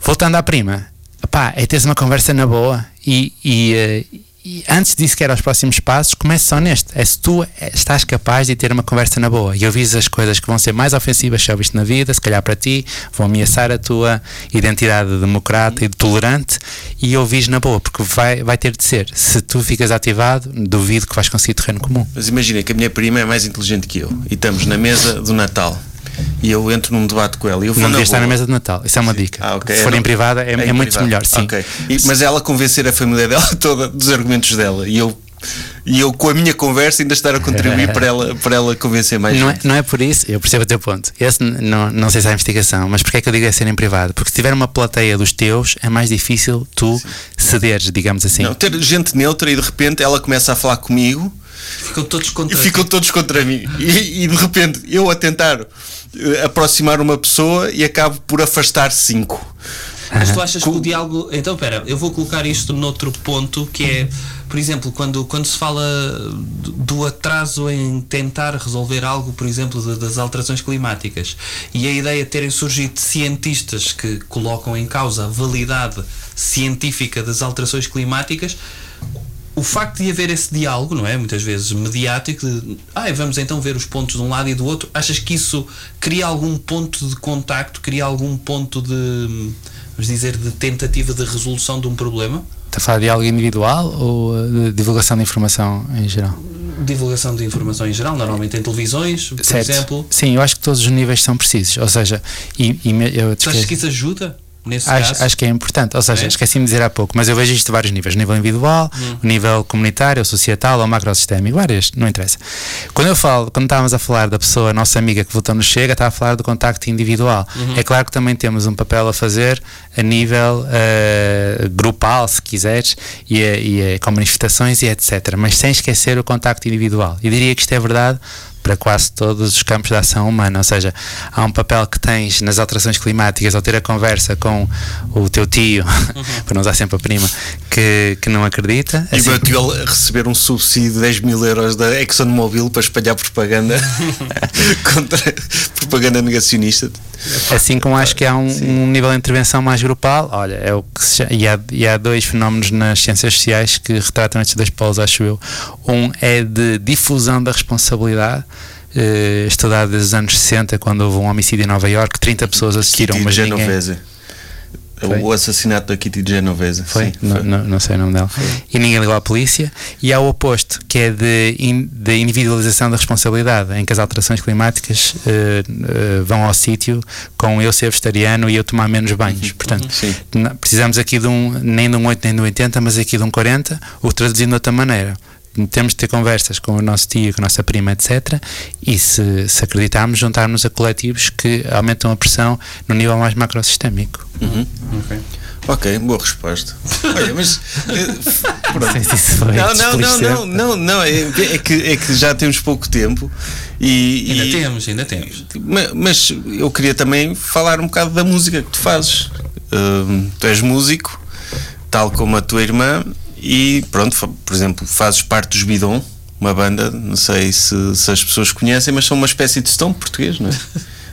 Voltando à prima, pá, é teres uma conversa na boa e, e, eh, e antes disso que era os próximos passos, comece só neste. É se tu estás capaz de ter uma conversa na boa e ouvis as coisas que vão ser mais ofensivas que ouviste na vida, se calhar para ti, vão ameaçar a tua identidade democrata e tolerante e ouvis na boa, porque vai, vai ter de ser. Se tu ficas ativado, duvido que vais conseguir terreno comum. Mas imagina que a minha prima é mais inteligente que eu e estamos na mesa do Natal e eu entro num debate com ela. E eu vou Não devia estar boa. na mesa de Natal. Isso é uma dica. Ah, ok. Se for É em privada, é, em é muito privado. melhor. Sim. Ok. E- mas ela convencer a família dela toda dos argumentos dela e eu, e eu com a minha conversa ainda estar a contribuir para ela, para ela convencer mais Não é, gente. não é por isso, eu percebo o teu ponto. Esse não, não sei se há investigação, mas porque é que eu digo é ser em privado? Porque se tiver uma plateia dos teus, é mais difícil tu cederes, digamos assim. Não, ter gente neutra e de repente ela começa a falar comigo Ficam todos e contra ficam todos contra mim. E, e de repente eu a tentar aproximar uma pessoa e acabo por afastar cinco. Mas tu achas que o diálogo. Então, espera, eu vou colocar isto noutro ponto que é, por exemplo, quando, quando se fala do- atraso em tentar resolver algo, por exemplo, da- das alterações climáticas, e a ideia de terem surgido cientistas que colocam em causa a validade científica das alterações climáticas. O facto de haver esse diálogo, não é? Muitas vezes mediático, de ah, vamos então ver os pontos de um lado e do outro, achas que isso cria algum ponto de contacto, cria algum ponto de, vamos dizer, de tentativa de resolução de um problema? Está a falar de algo individual ou uh, de divulgação de informação em geral? Divulgação de informação em geral, normalmente em televisões, por Certo. exemplo. Sim, eu acho que todos os níveis são precisos. Ou seja, e, e eu Tu achas que isso ajuda? Nesse Acho, caso? acho que é importante, ou seja, É? esqueci-me de dizer há pouco, mas eu vejo isto de vários níveis: nível individual, Hum. nível comunitário, societal ou macrosistémico, várias, não interessa. Quando eu falo, quando estávamos a falar da pessoa, nossa amiga que votou no Chega, estava a falar do contacto individual. Uhum. É claro que também temos um papel a fazer a nível eh, grupal, se quiseres, e, a- e a- com manifestações e etc. Mas sem esquecer o contacto individual. E diria que isto é verdade para quase todos os campos da ação humana, ou seja, há um papel que tens nas alterações climáticas ao ter a conversa com o teu tio, para não usar sempre a prima, que, que não acredita. E assim- o meu tio a receber um subsídio de 10 mil euros da ExxonMobil para espalhar propaganda contra propaganda negacionista. Assim como acho que há um, um nível de intervenção mais grupal, olha, é o que se chama, e, há, e há dois fenómenos nas ciências sociais que retratam estes dois polos, acho eu. Um é de difusão da responsabilidade, eh, estudado desde os anos 60, quando houve um homicídio em Nova York, 30 pessoas assistiram, Kitty mas ninguém... Genovese. Foi? O assassinato da Kitty Genovese. Foi? Sim, não, não- não sei o nome dela. E ninguém ligou à polícia. E há o oposto, que é de, in- de individualização da responsabilidade, em que as alterações climáticas eh, eh, vão ao sítio com eu ser vegetariano e eu tomar menos banhos. Portanto, Sim. na- precisamos aqui de um, nem de um 8 nem de um 80, mas aqui de um 40, o traduzindo de outra maneira. Temos de ter conversas com o nosso tio, com a nossa prima, etc. E se, se acreditarmos, juntarmos a coletivos que aumentam a pressão no nível mais macrosistémico. Ok, boa resposta. Olha, mas. eh, pronto. Não sei se isso foi Não, não, não, não, não, não, é, é que, é que já temos pouco tempo e. Ainda e- temos, ainda temos. Ma- Mas eu queria também falar um bocado da música que tu fazes. Hum, tu és músico, tal como a tua irmã, e pronto, por exemplo, fazes parte dos Bidon, uma banda, não sei se, se as pessoas conhecem, mas são uma espécie de stone português, não é?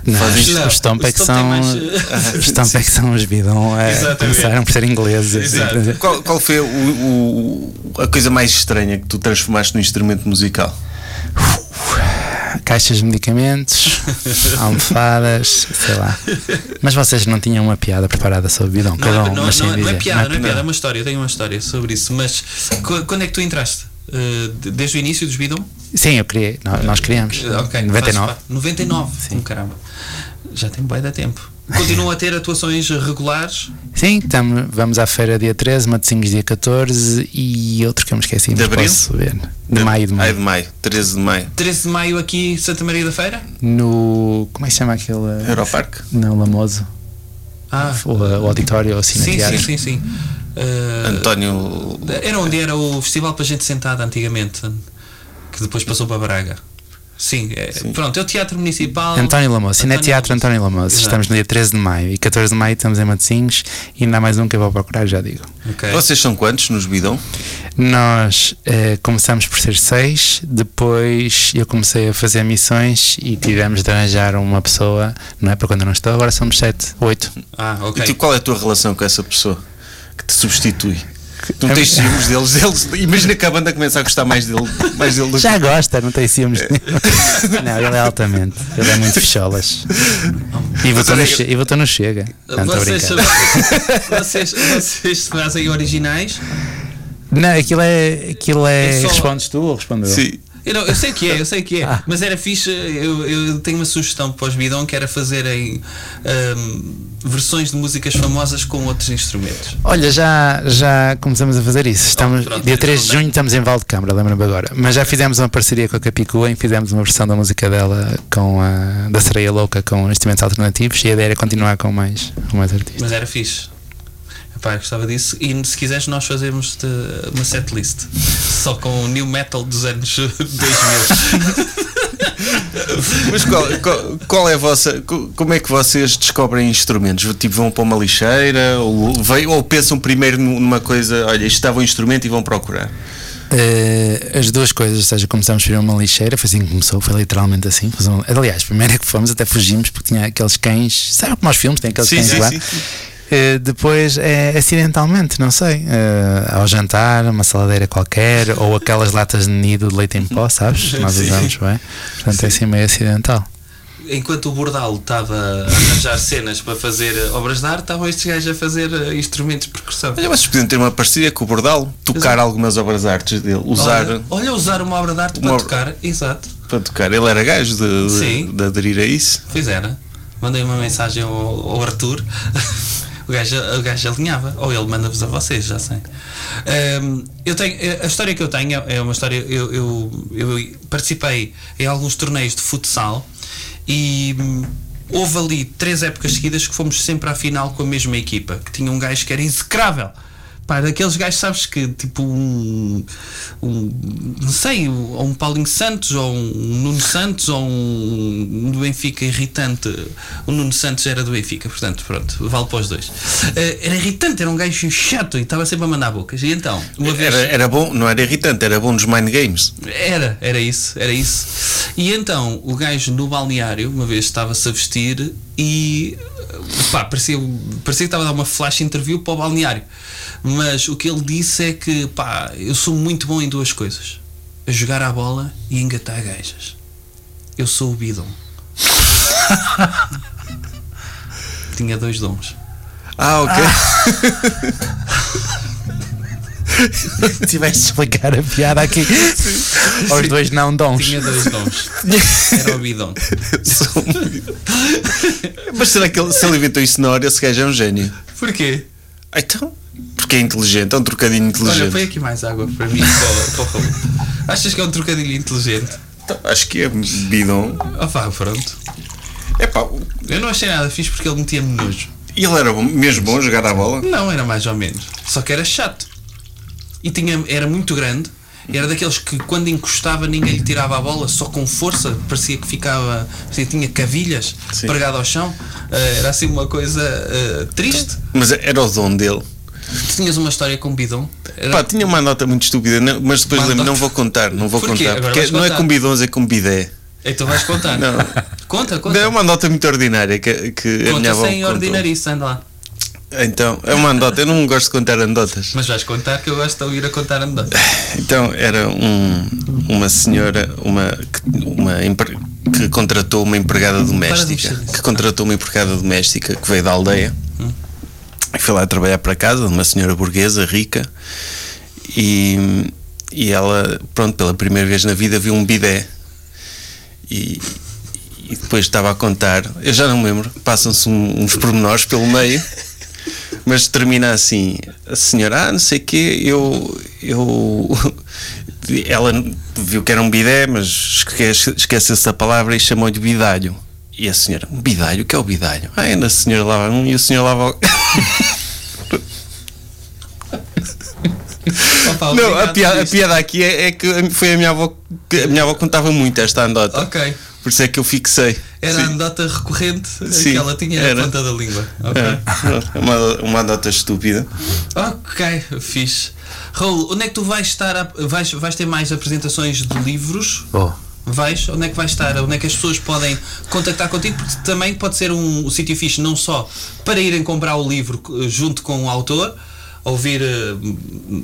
Não, Fazem os, Não, os Stomp é os que Stomp são. mais- Os Stomp é que são os bidon. É, começaram por ser ingleses. Exato. Qual, qual foi o- o- a coisa mais estranha que tu transformaste num instrumento musical? Caixas de medicamentos, almofadas, sei lá. Mas vocês não tinham uma piada preparada sobre bidon, Não, cada um, é, não, mas sem não, não é piada, não é Não. piada, é uma história, eu tenho uma história sobre isso. Mas qu- quando é que tu entraste? De- desde o início dos Bidon? Sim, eu criei, nós, nós criamos. Ok, 99. fazes parte. 99, Sim. caramba. Já tem bem da tempo. Continuam a ter atuações regulares? Sim, tamo, vamos à feira dia 13, Matosinhos dia 14 e outro que eu me esqueci, De abril? posso ver. De maio, de Ai, maio. de maio, 13 de maio. 13 de maio aqui em Santa Maria da Feira? No. Como é que se chama aquele. Europarque. Não, Lamoso. Ah, O, o auditório ou sim, cineteatro. sim, sim, sim. Uh, António. Era onde era o festival para gente sentada antigamente, que depois passou para Braga. Sim, é, pronto, é o Teatro Municipal. António Lamoso, Cineteatro António Lamoso. Exato. Estamos no dia 13 de maio e 14 de maio estamos em Matosinhos e ainda há mais um que eu vou procurar, já digo. Ok. Vocês são quantos nos Bidon? Nós eh, começamos por ser seis, depois eu comecei a fazer missões e tivemos de arranjar uma pessoa, não é para quando eu não estou, agora somos sete, oito. Ah, E ok. tu, qual é a tua relação com essa pessoa que te substitui? Tu não tens ciúmes deles, deles. Imagina que a banda começa a gostar mais dele, mais dele do que Já gosta, não tem ciúmes nenhum. Não, ele é altamente. Ele é muito fecholas. E votou no, Che- e votou no Chega. Não, Vocês, vocês, vocês se fazem originais. Não, aquilo é. Aquilo é. É só- Respondes tu ou respondo eu? Sim. Eu, não- eu sei que é, eu sei que é. Ah. Mas era fixe. Eu, eu tenho uma sugestão para os bidão que era fazerem ahm, versões de músicas famosas com outros instrumentos. Olha, já, já começamos a fazer isso. Estamos, pronto, dia então 3 de não tem. junho estamos em Valdecâmara, lembro-me agora. Mas já fizemos uma parceria com a Capicua em que fizemos uma versão da música dela com a, da Sereia Louca com instrumentos alternativos e a ideia era continuar com mais, com mais artistas. Mas era fixe. Eu gostava disso. E se quiseres, nós fazemos de- uma setlist só com o new metal dos anos 2000. Mas qual, qual, qual é a vossa. co- Como é que vocês descobrem instrumentos? Tipo, vão para uma lixeira ou, ou pensam primeiro numa coisa, olha, isto estava um instrumento e vão procurar? Eh, as duas coisas, ou seja, começámos por uma lixeira, foi assim que começou, foi literalmente assim. Aliás, primeiro é que fomos, até fugimos porque tinha aqueles cães, sabe como aos filmes, tem aqueles Sim, cães sim, lá. sim, sim. Eh, depois é acidentalmente, não sei, eh, ao jantar, uma saladeira qualquer, ou aquelas latas de nido de leite em pó, sabes? Nós Sim. usamos, bem. Portanto, é assim meio acidental. Enquanto o Bordal estava a arranjar cenas para fazer obras de arte, estavam estes gajos a fazer instrumentos de percussão. Olha, vocês podiam ter uma parceria com o Bordal, tocar algumas obras de artes dele, usar Olha, olha, usar uma obra de arte para obra- tocar, exato. para tocar. Ele era gajo de, de, Sim. de aderir a isso. Pois era. Mandei uma mensagem ao, ao Arthur. O gajo, o gajo alinhava. Ou ele manda-vos a vocês, já sei. Ahm, eu tenho, a história que eu tenho é uma história. Eu, eu, eu participei em alguns torneios de futsal e hum, houve ali três épocas seguidas que fomos sempre à final com a mesma equipa. Que tinha um gajo que era execrável. Pá, daqueles gajos, sabes que tipo um, um não sei, ou um Paulinho Santos, ou um Nuno Santos, ou um do Benfica irritante. O Nuno Santos era do Benfica, portanto, pronto, vale para os dois. Eh, era irritante, era um gajo chato e estava sempre a mandar bocas. E então, uma vez. Era, era bom, não era irritante, era bom nos mind games. Era, era isso, era isso. E então o gajo no balneário, uma vez estava-se a vestir e pá, parecia, parecia que estava a dar uma flash interview para o balneário. Mas o que ele disse é que pá, eu sou muito bom em duas coisas: a jogar à bola e engatar gajas. Eu sou o bidon. Tinha dois dons. Ah, ok. Tiveste de explicar a piada aqui. Aos dois não dons. Tinha dois dons. Era o bidon. Sou um- Mas será que ele, se ele inventou isso na hora, esse gajo é um gênio? Porquê? Ah, Então, porque é inteligente, é um trocadinho Olha, inteligente. põe aqui mais água para mim, para, para o. Achas que é um trocadilho inteligente? Então, acho que é bidon. Ah, vá, pronto. É pá, Eu não achei nada fixe porque ele metia-me nojo. ele era mesmo bom a jogar à bola. Não, era mais ou menos. Só que era chato. E tinha, era muito grande. Era daqueles que quando encostava ninguém lhe tirava a bola, só com força, parecia que ficava. Parecia que tinha cavilhas Sim. pregado ao chão. Ah, era assim uma coisa ah, triste. Mas era o dom dele. Tu tinhas uma história com bidon. Era- Pá, tinha uma nota muito estúpida, não- mas depois lembro, não nota? vou contar, não vou Porquê? contar. Agora Porque não é contar. com bidons, é com bidé. Então vais contar. Não. Conta, conta. É uma nota muito ordinária que, que a minha conta avó sem ordinarice, anda lá. Então, é uma anedota, eu não gosto de contar anedotas. Mas vais contar que eu gosto de ouvir a contar anedotas. Então, era um, uma senhora, uma, uma empre- que contratou uma empregada doméstica, que contratou uma empregada doméstica que veio da aldeia Foi lá trabalhar para casa, de uma senhora burguesa, rica, e, e ela, pronto, pela primeira vez na vida viu um bidé. E, e depois estava a contar, eu já não me lembro, passam-se um- uns pormenores pelo meio, mas termina assim: a senhora, ah, não sei o quê, eu. eu ela viu que era um bidé, mas esquece- esqueceu-se da palavra e chamou-lhe bidalho. E a senhora, um bidalho? O que é o bidalho? Ah, ainda a senhora lava um e o senhor lava o. Opa, Não, a piada, a piada aqui é, é que foi a minha avó que a minha avó contava muito esta anedota. Ok. Por isso é que eu fixei. Era Sim. a anedota recorrente Sim, que ela tinha era. na ponta da língua. Ok. É, uma, uma anedota estúpida. Ok, fixe. Raul, onde é que tu vais estar? a- vais, vais ter mais apresentações de livros? Oh. Vais? Onde é que vais estar? Onde é que as pessoas podem contactar contigo? Porque também pode ser um, um sítio fixe, não só para irem comprar o livro eh, junto com o autor, ouvir eh,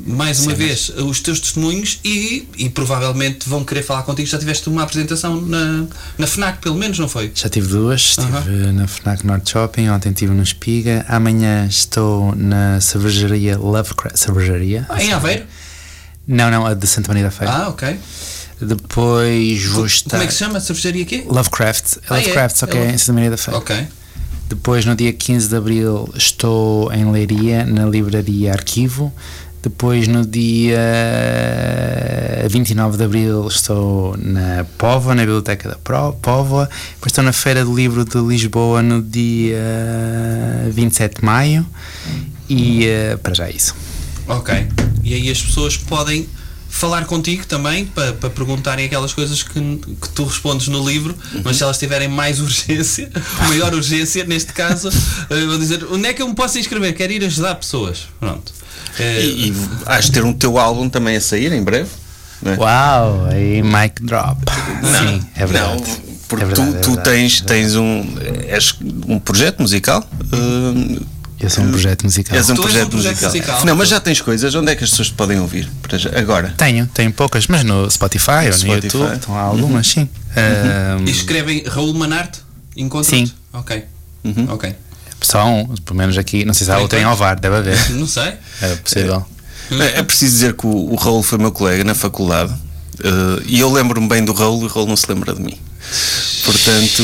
mais uma vez os teus testemunhos e, e provavelmente vão querer falar contigo. Já tiveste uma apresentação na, na FNAC, pelo menos, não foi? Já tive duas, estive na FNAC North Shopping, ontem estive no Espiga, amanhã estou na cervejaria Lovecraft. Cervejaria? Ah, em Aveiro? Não, não, a de Santa Maria da Feira. Ah, ok. Depois vou estar. Como é que se chama cervejaria aqui? Lovecraft. Ah, é? Lovecraft, É é Lo- em Santa Maria da Feira. Ok. Depois, no dia 15 de Abril, estou em Leiria, na livraria Arquivo. Depois, no dia 29 de Abril, estou na Póvoa, na Biblioteca da Póvoa. Depois, estou na Feira do Livro de Lisboa, no dia 27 de Maio. E eh, para já é isso. Ok. E aí as pessoas podem falar contigo também para, para perguntarem aquelas coisas que, que tu respondes no livro, mas se elas tiverem mais urgência, maior urgência, neste caso, eh, vão dizer onde é que eu me posso inscrever? Quero ir ajudar pessoas. Pronto. Eh, E, e de ter um teu álbum também a sair em breve. não é? Uau! Aí, mic drop. Sim, é verdade. Não, porque É verdade, tu, é tu verdade, tens, é tens um. És um projeto musical. hum, Eu sou um projeto musical. és um Tu és um projeto, projeto musical. musical. Não, mas já tens coisas. Onde é que as pessoas te podem ouvir? Agora. Tenho, tenho poucas, mas no Spotify ou no Spotify. YouTube estão algumas, sim. Ahm, e escrevem Raul Manarte? Encontram Sim. Ok. Uhum. Ok. só um, pelo menos aqui, não sei se há Por outra em. Alvar, deve haver. Não sei. É possível. É, é preciso dizer que o, o Raul foi meu colega na faculdade. eh, e eu lembro-me bem do Raul e o Raul não se lembra de mim. Portanto,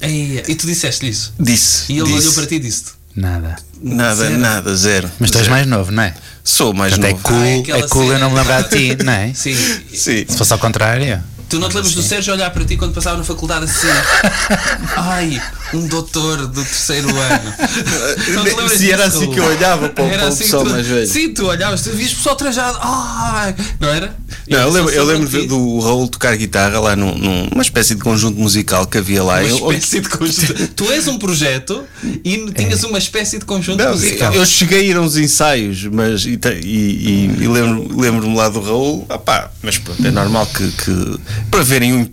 Ei, e tu disseste-lhe isso? disse. E ele disse. olhou para ti e disse Nada. Nada, Zero. nada, zero. Mas tu és mais novo, não é? Sou mais Portanto, é novo. cool, Ah, é aquela cool eu não me lembrar de ti, não é? Sim. Sim. Se fosse ao contrário. Tu não te lembras do Sérgio olhar para ti quando passava na faculdade assim? Ai, um doutor do terceiro ano. Não te lembras Se era disso, assim que eu olhava para o- Era para o assim pessoal tu- mais velho. Sim, tu olhavas, tu vias pessoal trajado. Ai, não era? Não, eu lembro, eu lembro ti. do Raul tocar guitarra lá num- num- numa espécie de conjunto musical que havia lá. Uma Eu- espécie de conjunto. Tu és um projeto e tinhas uma espécie de conjunto Não, musical. eu cheguei a ir a uns ensaios, mas e, e- e- e lembro- lembro-me lá do Raul, ah pá, mas pronto, é normal que, que- para verem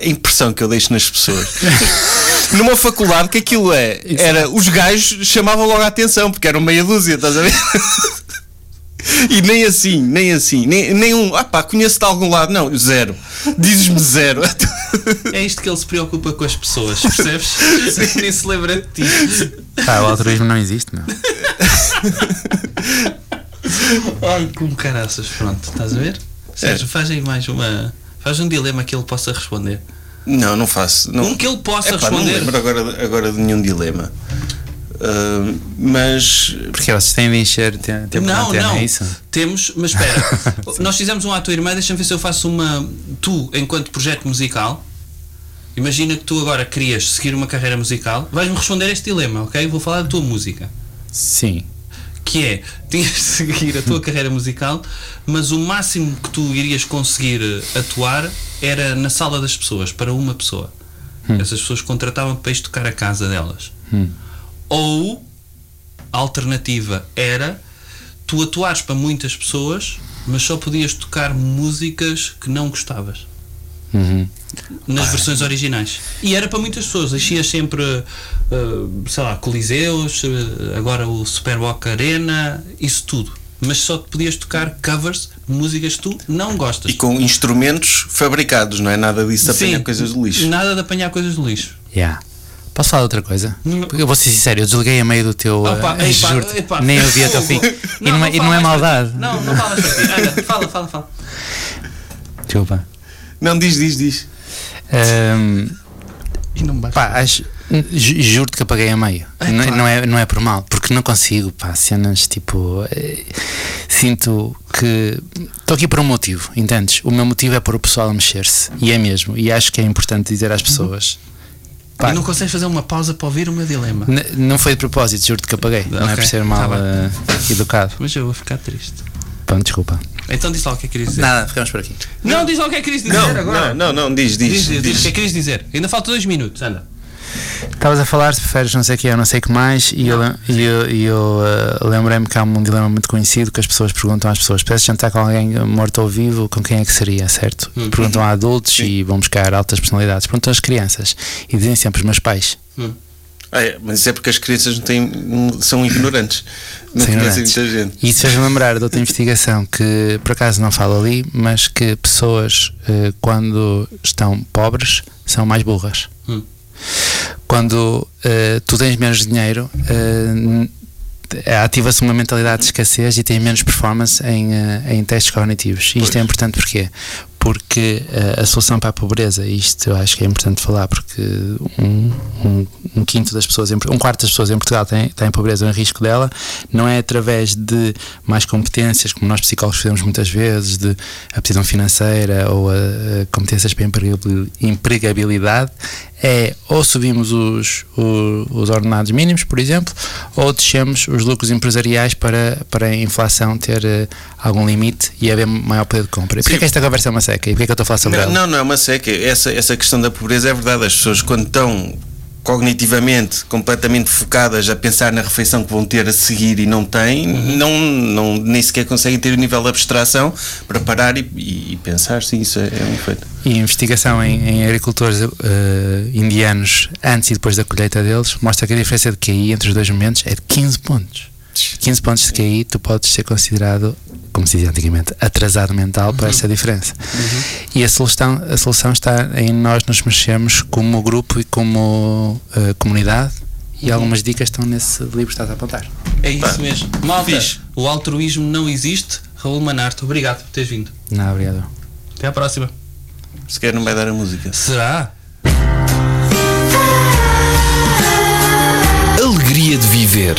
a impressão que eu deixo nas pessoas. Numa faculdade que aquilo é, era os gajos chamavam logo a atenção, porque eram meia dúzia, estás a ver? E nem assim, nem assim, nem, nem um, ah pá, conheço de algum lado, não, zero. Dizes-me zero. É isto que ele se preocupa com as pessoas, percebes? Nem se lembra de ti. Pá, o altruísmo não existe, meu. Ai, como caraças, pronto, estás a ver? Sérgio, faz aí mais uma. Faz um dilema que ele possa responder. Não, não faço. Não, Um que ele possa Epá, não responder. lembro agora, agora de nenhum dilema. Ah, mas Porque vocês têm de encher te- tempo na não, antena, não. é isso? Temos, mas espera. Nós fizemos um à tua irmã, deixa-me ver se eu faço uma. Tu, enquanto projeto musical, imagina que tu agora querias seguir uma carreira musical, vais-me responder este dilema, ok? Vou falar da tua música. Sim. Que é, tinhas de seguir a tua carreira musical, mas o máximo que tu irias conseguir eh, atuar era na sala das pessoas, para uma pessoa. Essas pessoas contratavam para ir tocar a casa delas. Ou a alternativa era tu atuares para muitas pessoas, mas só podias tocar músicas que não gostavas. Uhum. Nas versões originais. E era para muitas pessoas. Enchias sempre, eh, sei lá, Coliseus, eh, agora o Superboc Arena, isso tudo. Mas só podias tocar covers de músicas que tu não gostas. e com instrumentos fabricados, não é nada disso de apanhar coisas do lixo. Nada de apanhar coisas do lixo. Yeah. Posso falar de outra coisa? Porque eu vou ser sincero, eu desliguei a meio do teu. Opa, uh, epá, juro-te, epá. nem ouvi até o fim. e não, é, e não é fala mais para maldade. Não, não ti. Anda, fala, fala, fala. Desculpa. Não, diz, diz, diz. Ahm, E não basta. pá, acho, juro-te que apaguei a meio. É não, claro. não é, não é por mal, porque não consigo, pá, cenas tipo. eh, sinto que. Estou aqui por um motivo, entendes? O meu motivo é para o pessoal a mexer-se. E é mesmo. E acho que é importante dizer às pessoas. Pá, E não consegues fazer uma pausa para ouvir o meu dilema. n- não foi de propósito, juro-te que apaguei. Não é por ser tá mal bem. eh, educado. Mas eu vou ficar triste. Pronto, desculpa. Então diz lá o que é que querias dizer. Nada, ficamos por aqui. Não, diz lá o que é que querias dizer Não, agora. não, não, não, diz, diz. Diz, diz, diz. o que é que querias dizer. Ainda falta dois minutos, anda. Estavas a falar se preferes não sei o que, eu não sei o que mais, e eu, e eu, e eu uh, lembrei-me que há um dilema muito conhecido que as pessoas perguntam às pessoas: peço jantar com alguém morto ou vivo, com quem é que seria, certo? Hum. Perguntam a adultos e vão buscar altas personalidades, perguntam às crianças e dizem sempre os meus pais. Ah, é, mas isso é porque as crianças não têm, são ignorantes. Não conhecem ignorantes. muita gente. E isso fez-me lembrar de outra investigação que por acaso não falo ali, mas que pessoas eh, quando estão pobres são mais burras. Hum. Quando eh, tu tens menos dinheiro, n- ativa-se uma mentalidade de escassez e tens menos performance em, eh, em testes cognitivos. E isto é importante porquê? Porque a solução para a pobreza, e isto eu acho que é importante falar, porque um, um, um quinto das pessoas, em, um quarto das pessoas em Portugal tem, tem pobreza ou em risco dela, não é através de mais competências, como nós psicólogos fazemos muitas vezes, de aptidão financeira ou a, a competências para empregabil- empregabilidade, é ou subimos os, os ordenados mínimos, por exemplo, ou descemos os lucros empresariais para, para a inflação ter eh, algum limite e haver maior poder de compra. Porquê Sim. que esta conversa é uma seca? E porquê que eu estou a falar sobre Não, ela? não, não é uma seca. Essa, essa questão da pobreza é verdade. As pessoas, quando estão cognitivamente completamente focadas a pensar na refeição que vão ter a seguir e não têm, Uhum. não, não, nem sequer conseguem ter o nível de abstração para parar e, e- pensar. Sim, isso é, é um efeito. E a investigação em, em agricultores eh, indianos antes e depois da colheita deles mostra que a diferença de QI entre os dois momentos é de 15 pontos. 15 pontos de QI, tu podes ser considerado, como se dizia antigamente, atrasado mental por essa diferença. E a solução, a solução está em nós nos mexermos como grupo e como eh, comunidade. E algumas dicas estão nesse livro que estás a apontar. É isso mesmo. Malta, fixe. o altruísmo não existe. Raul Manarte, obrigado por teres vindo. Não, obrigado. Até à próxima. Se quer, não vai dar a música. Será? Alegria de viver.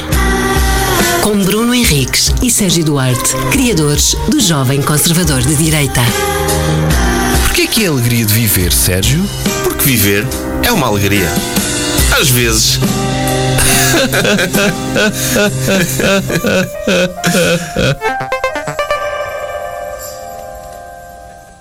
Com Bruno Henriques e Sérgio Duarte, criadores do Jovem Conservador de Direita. Porquê que é a alegria de viver, Sérgio? Porque viver é uma alegria. Às vezes.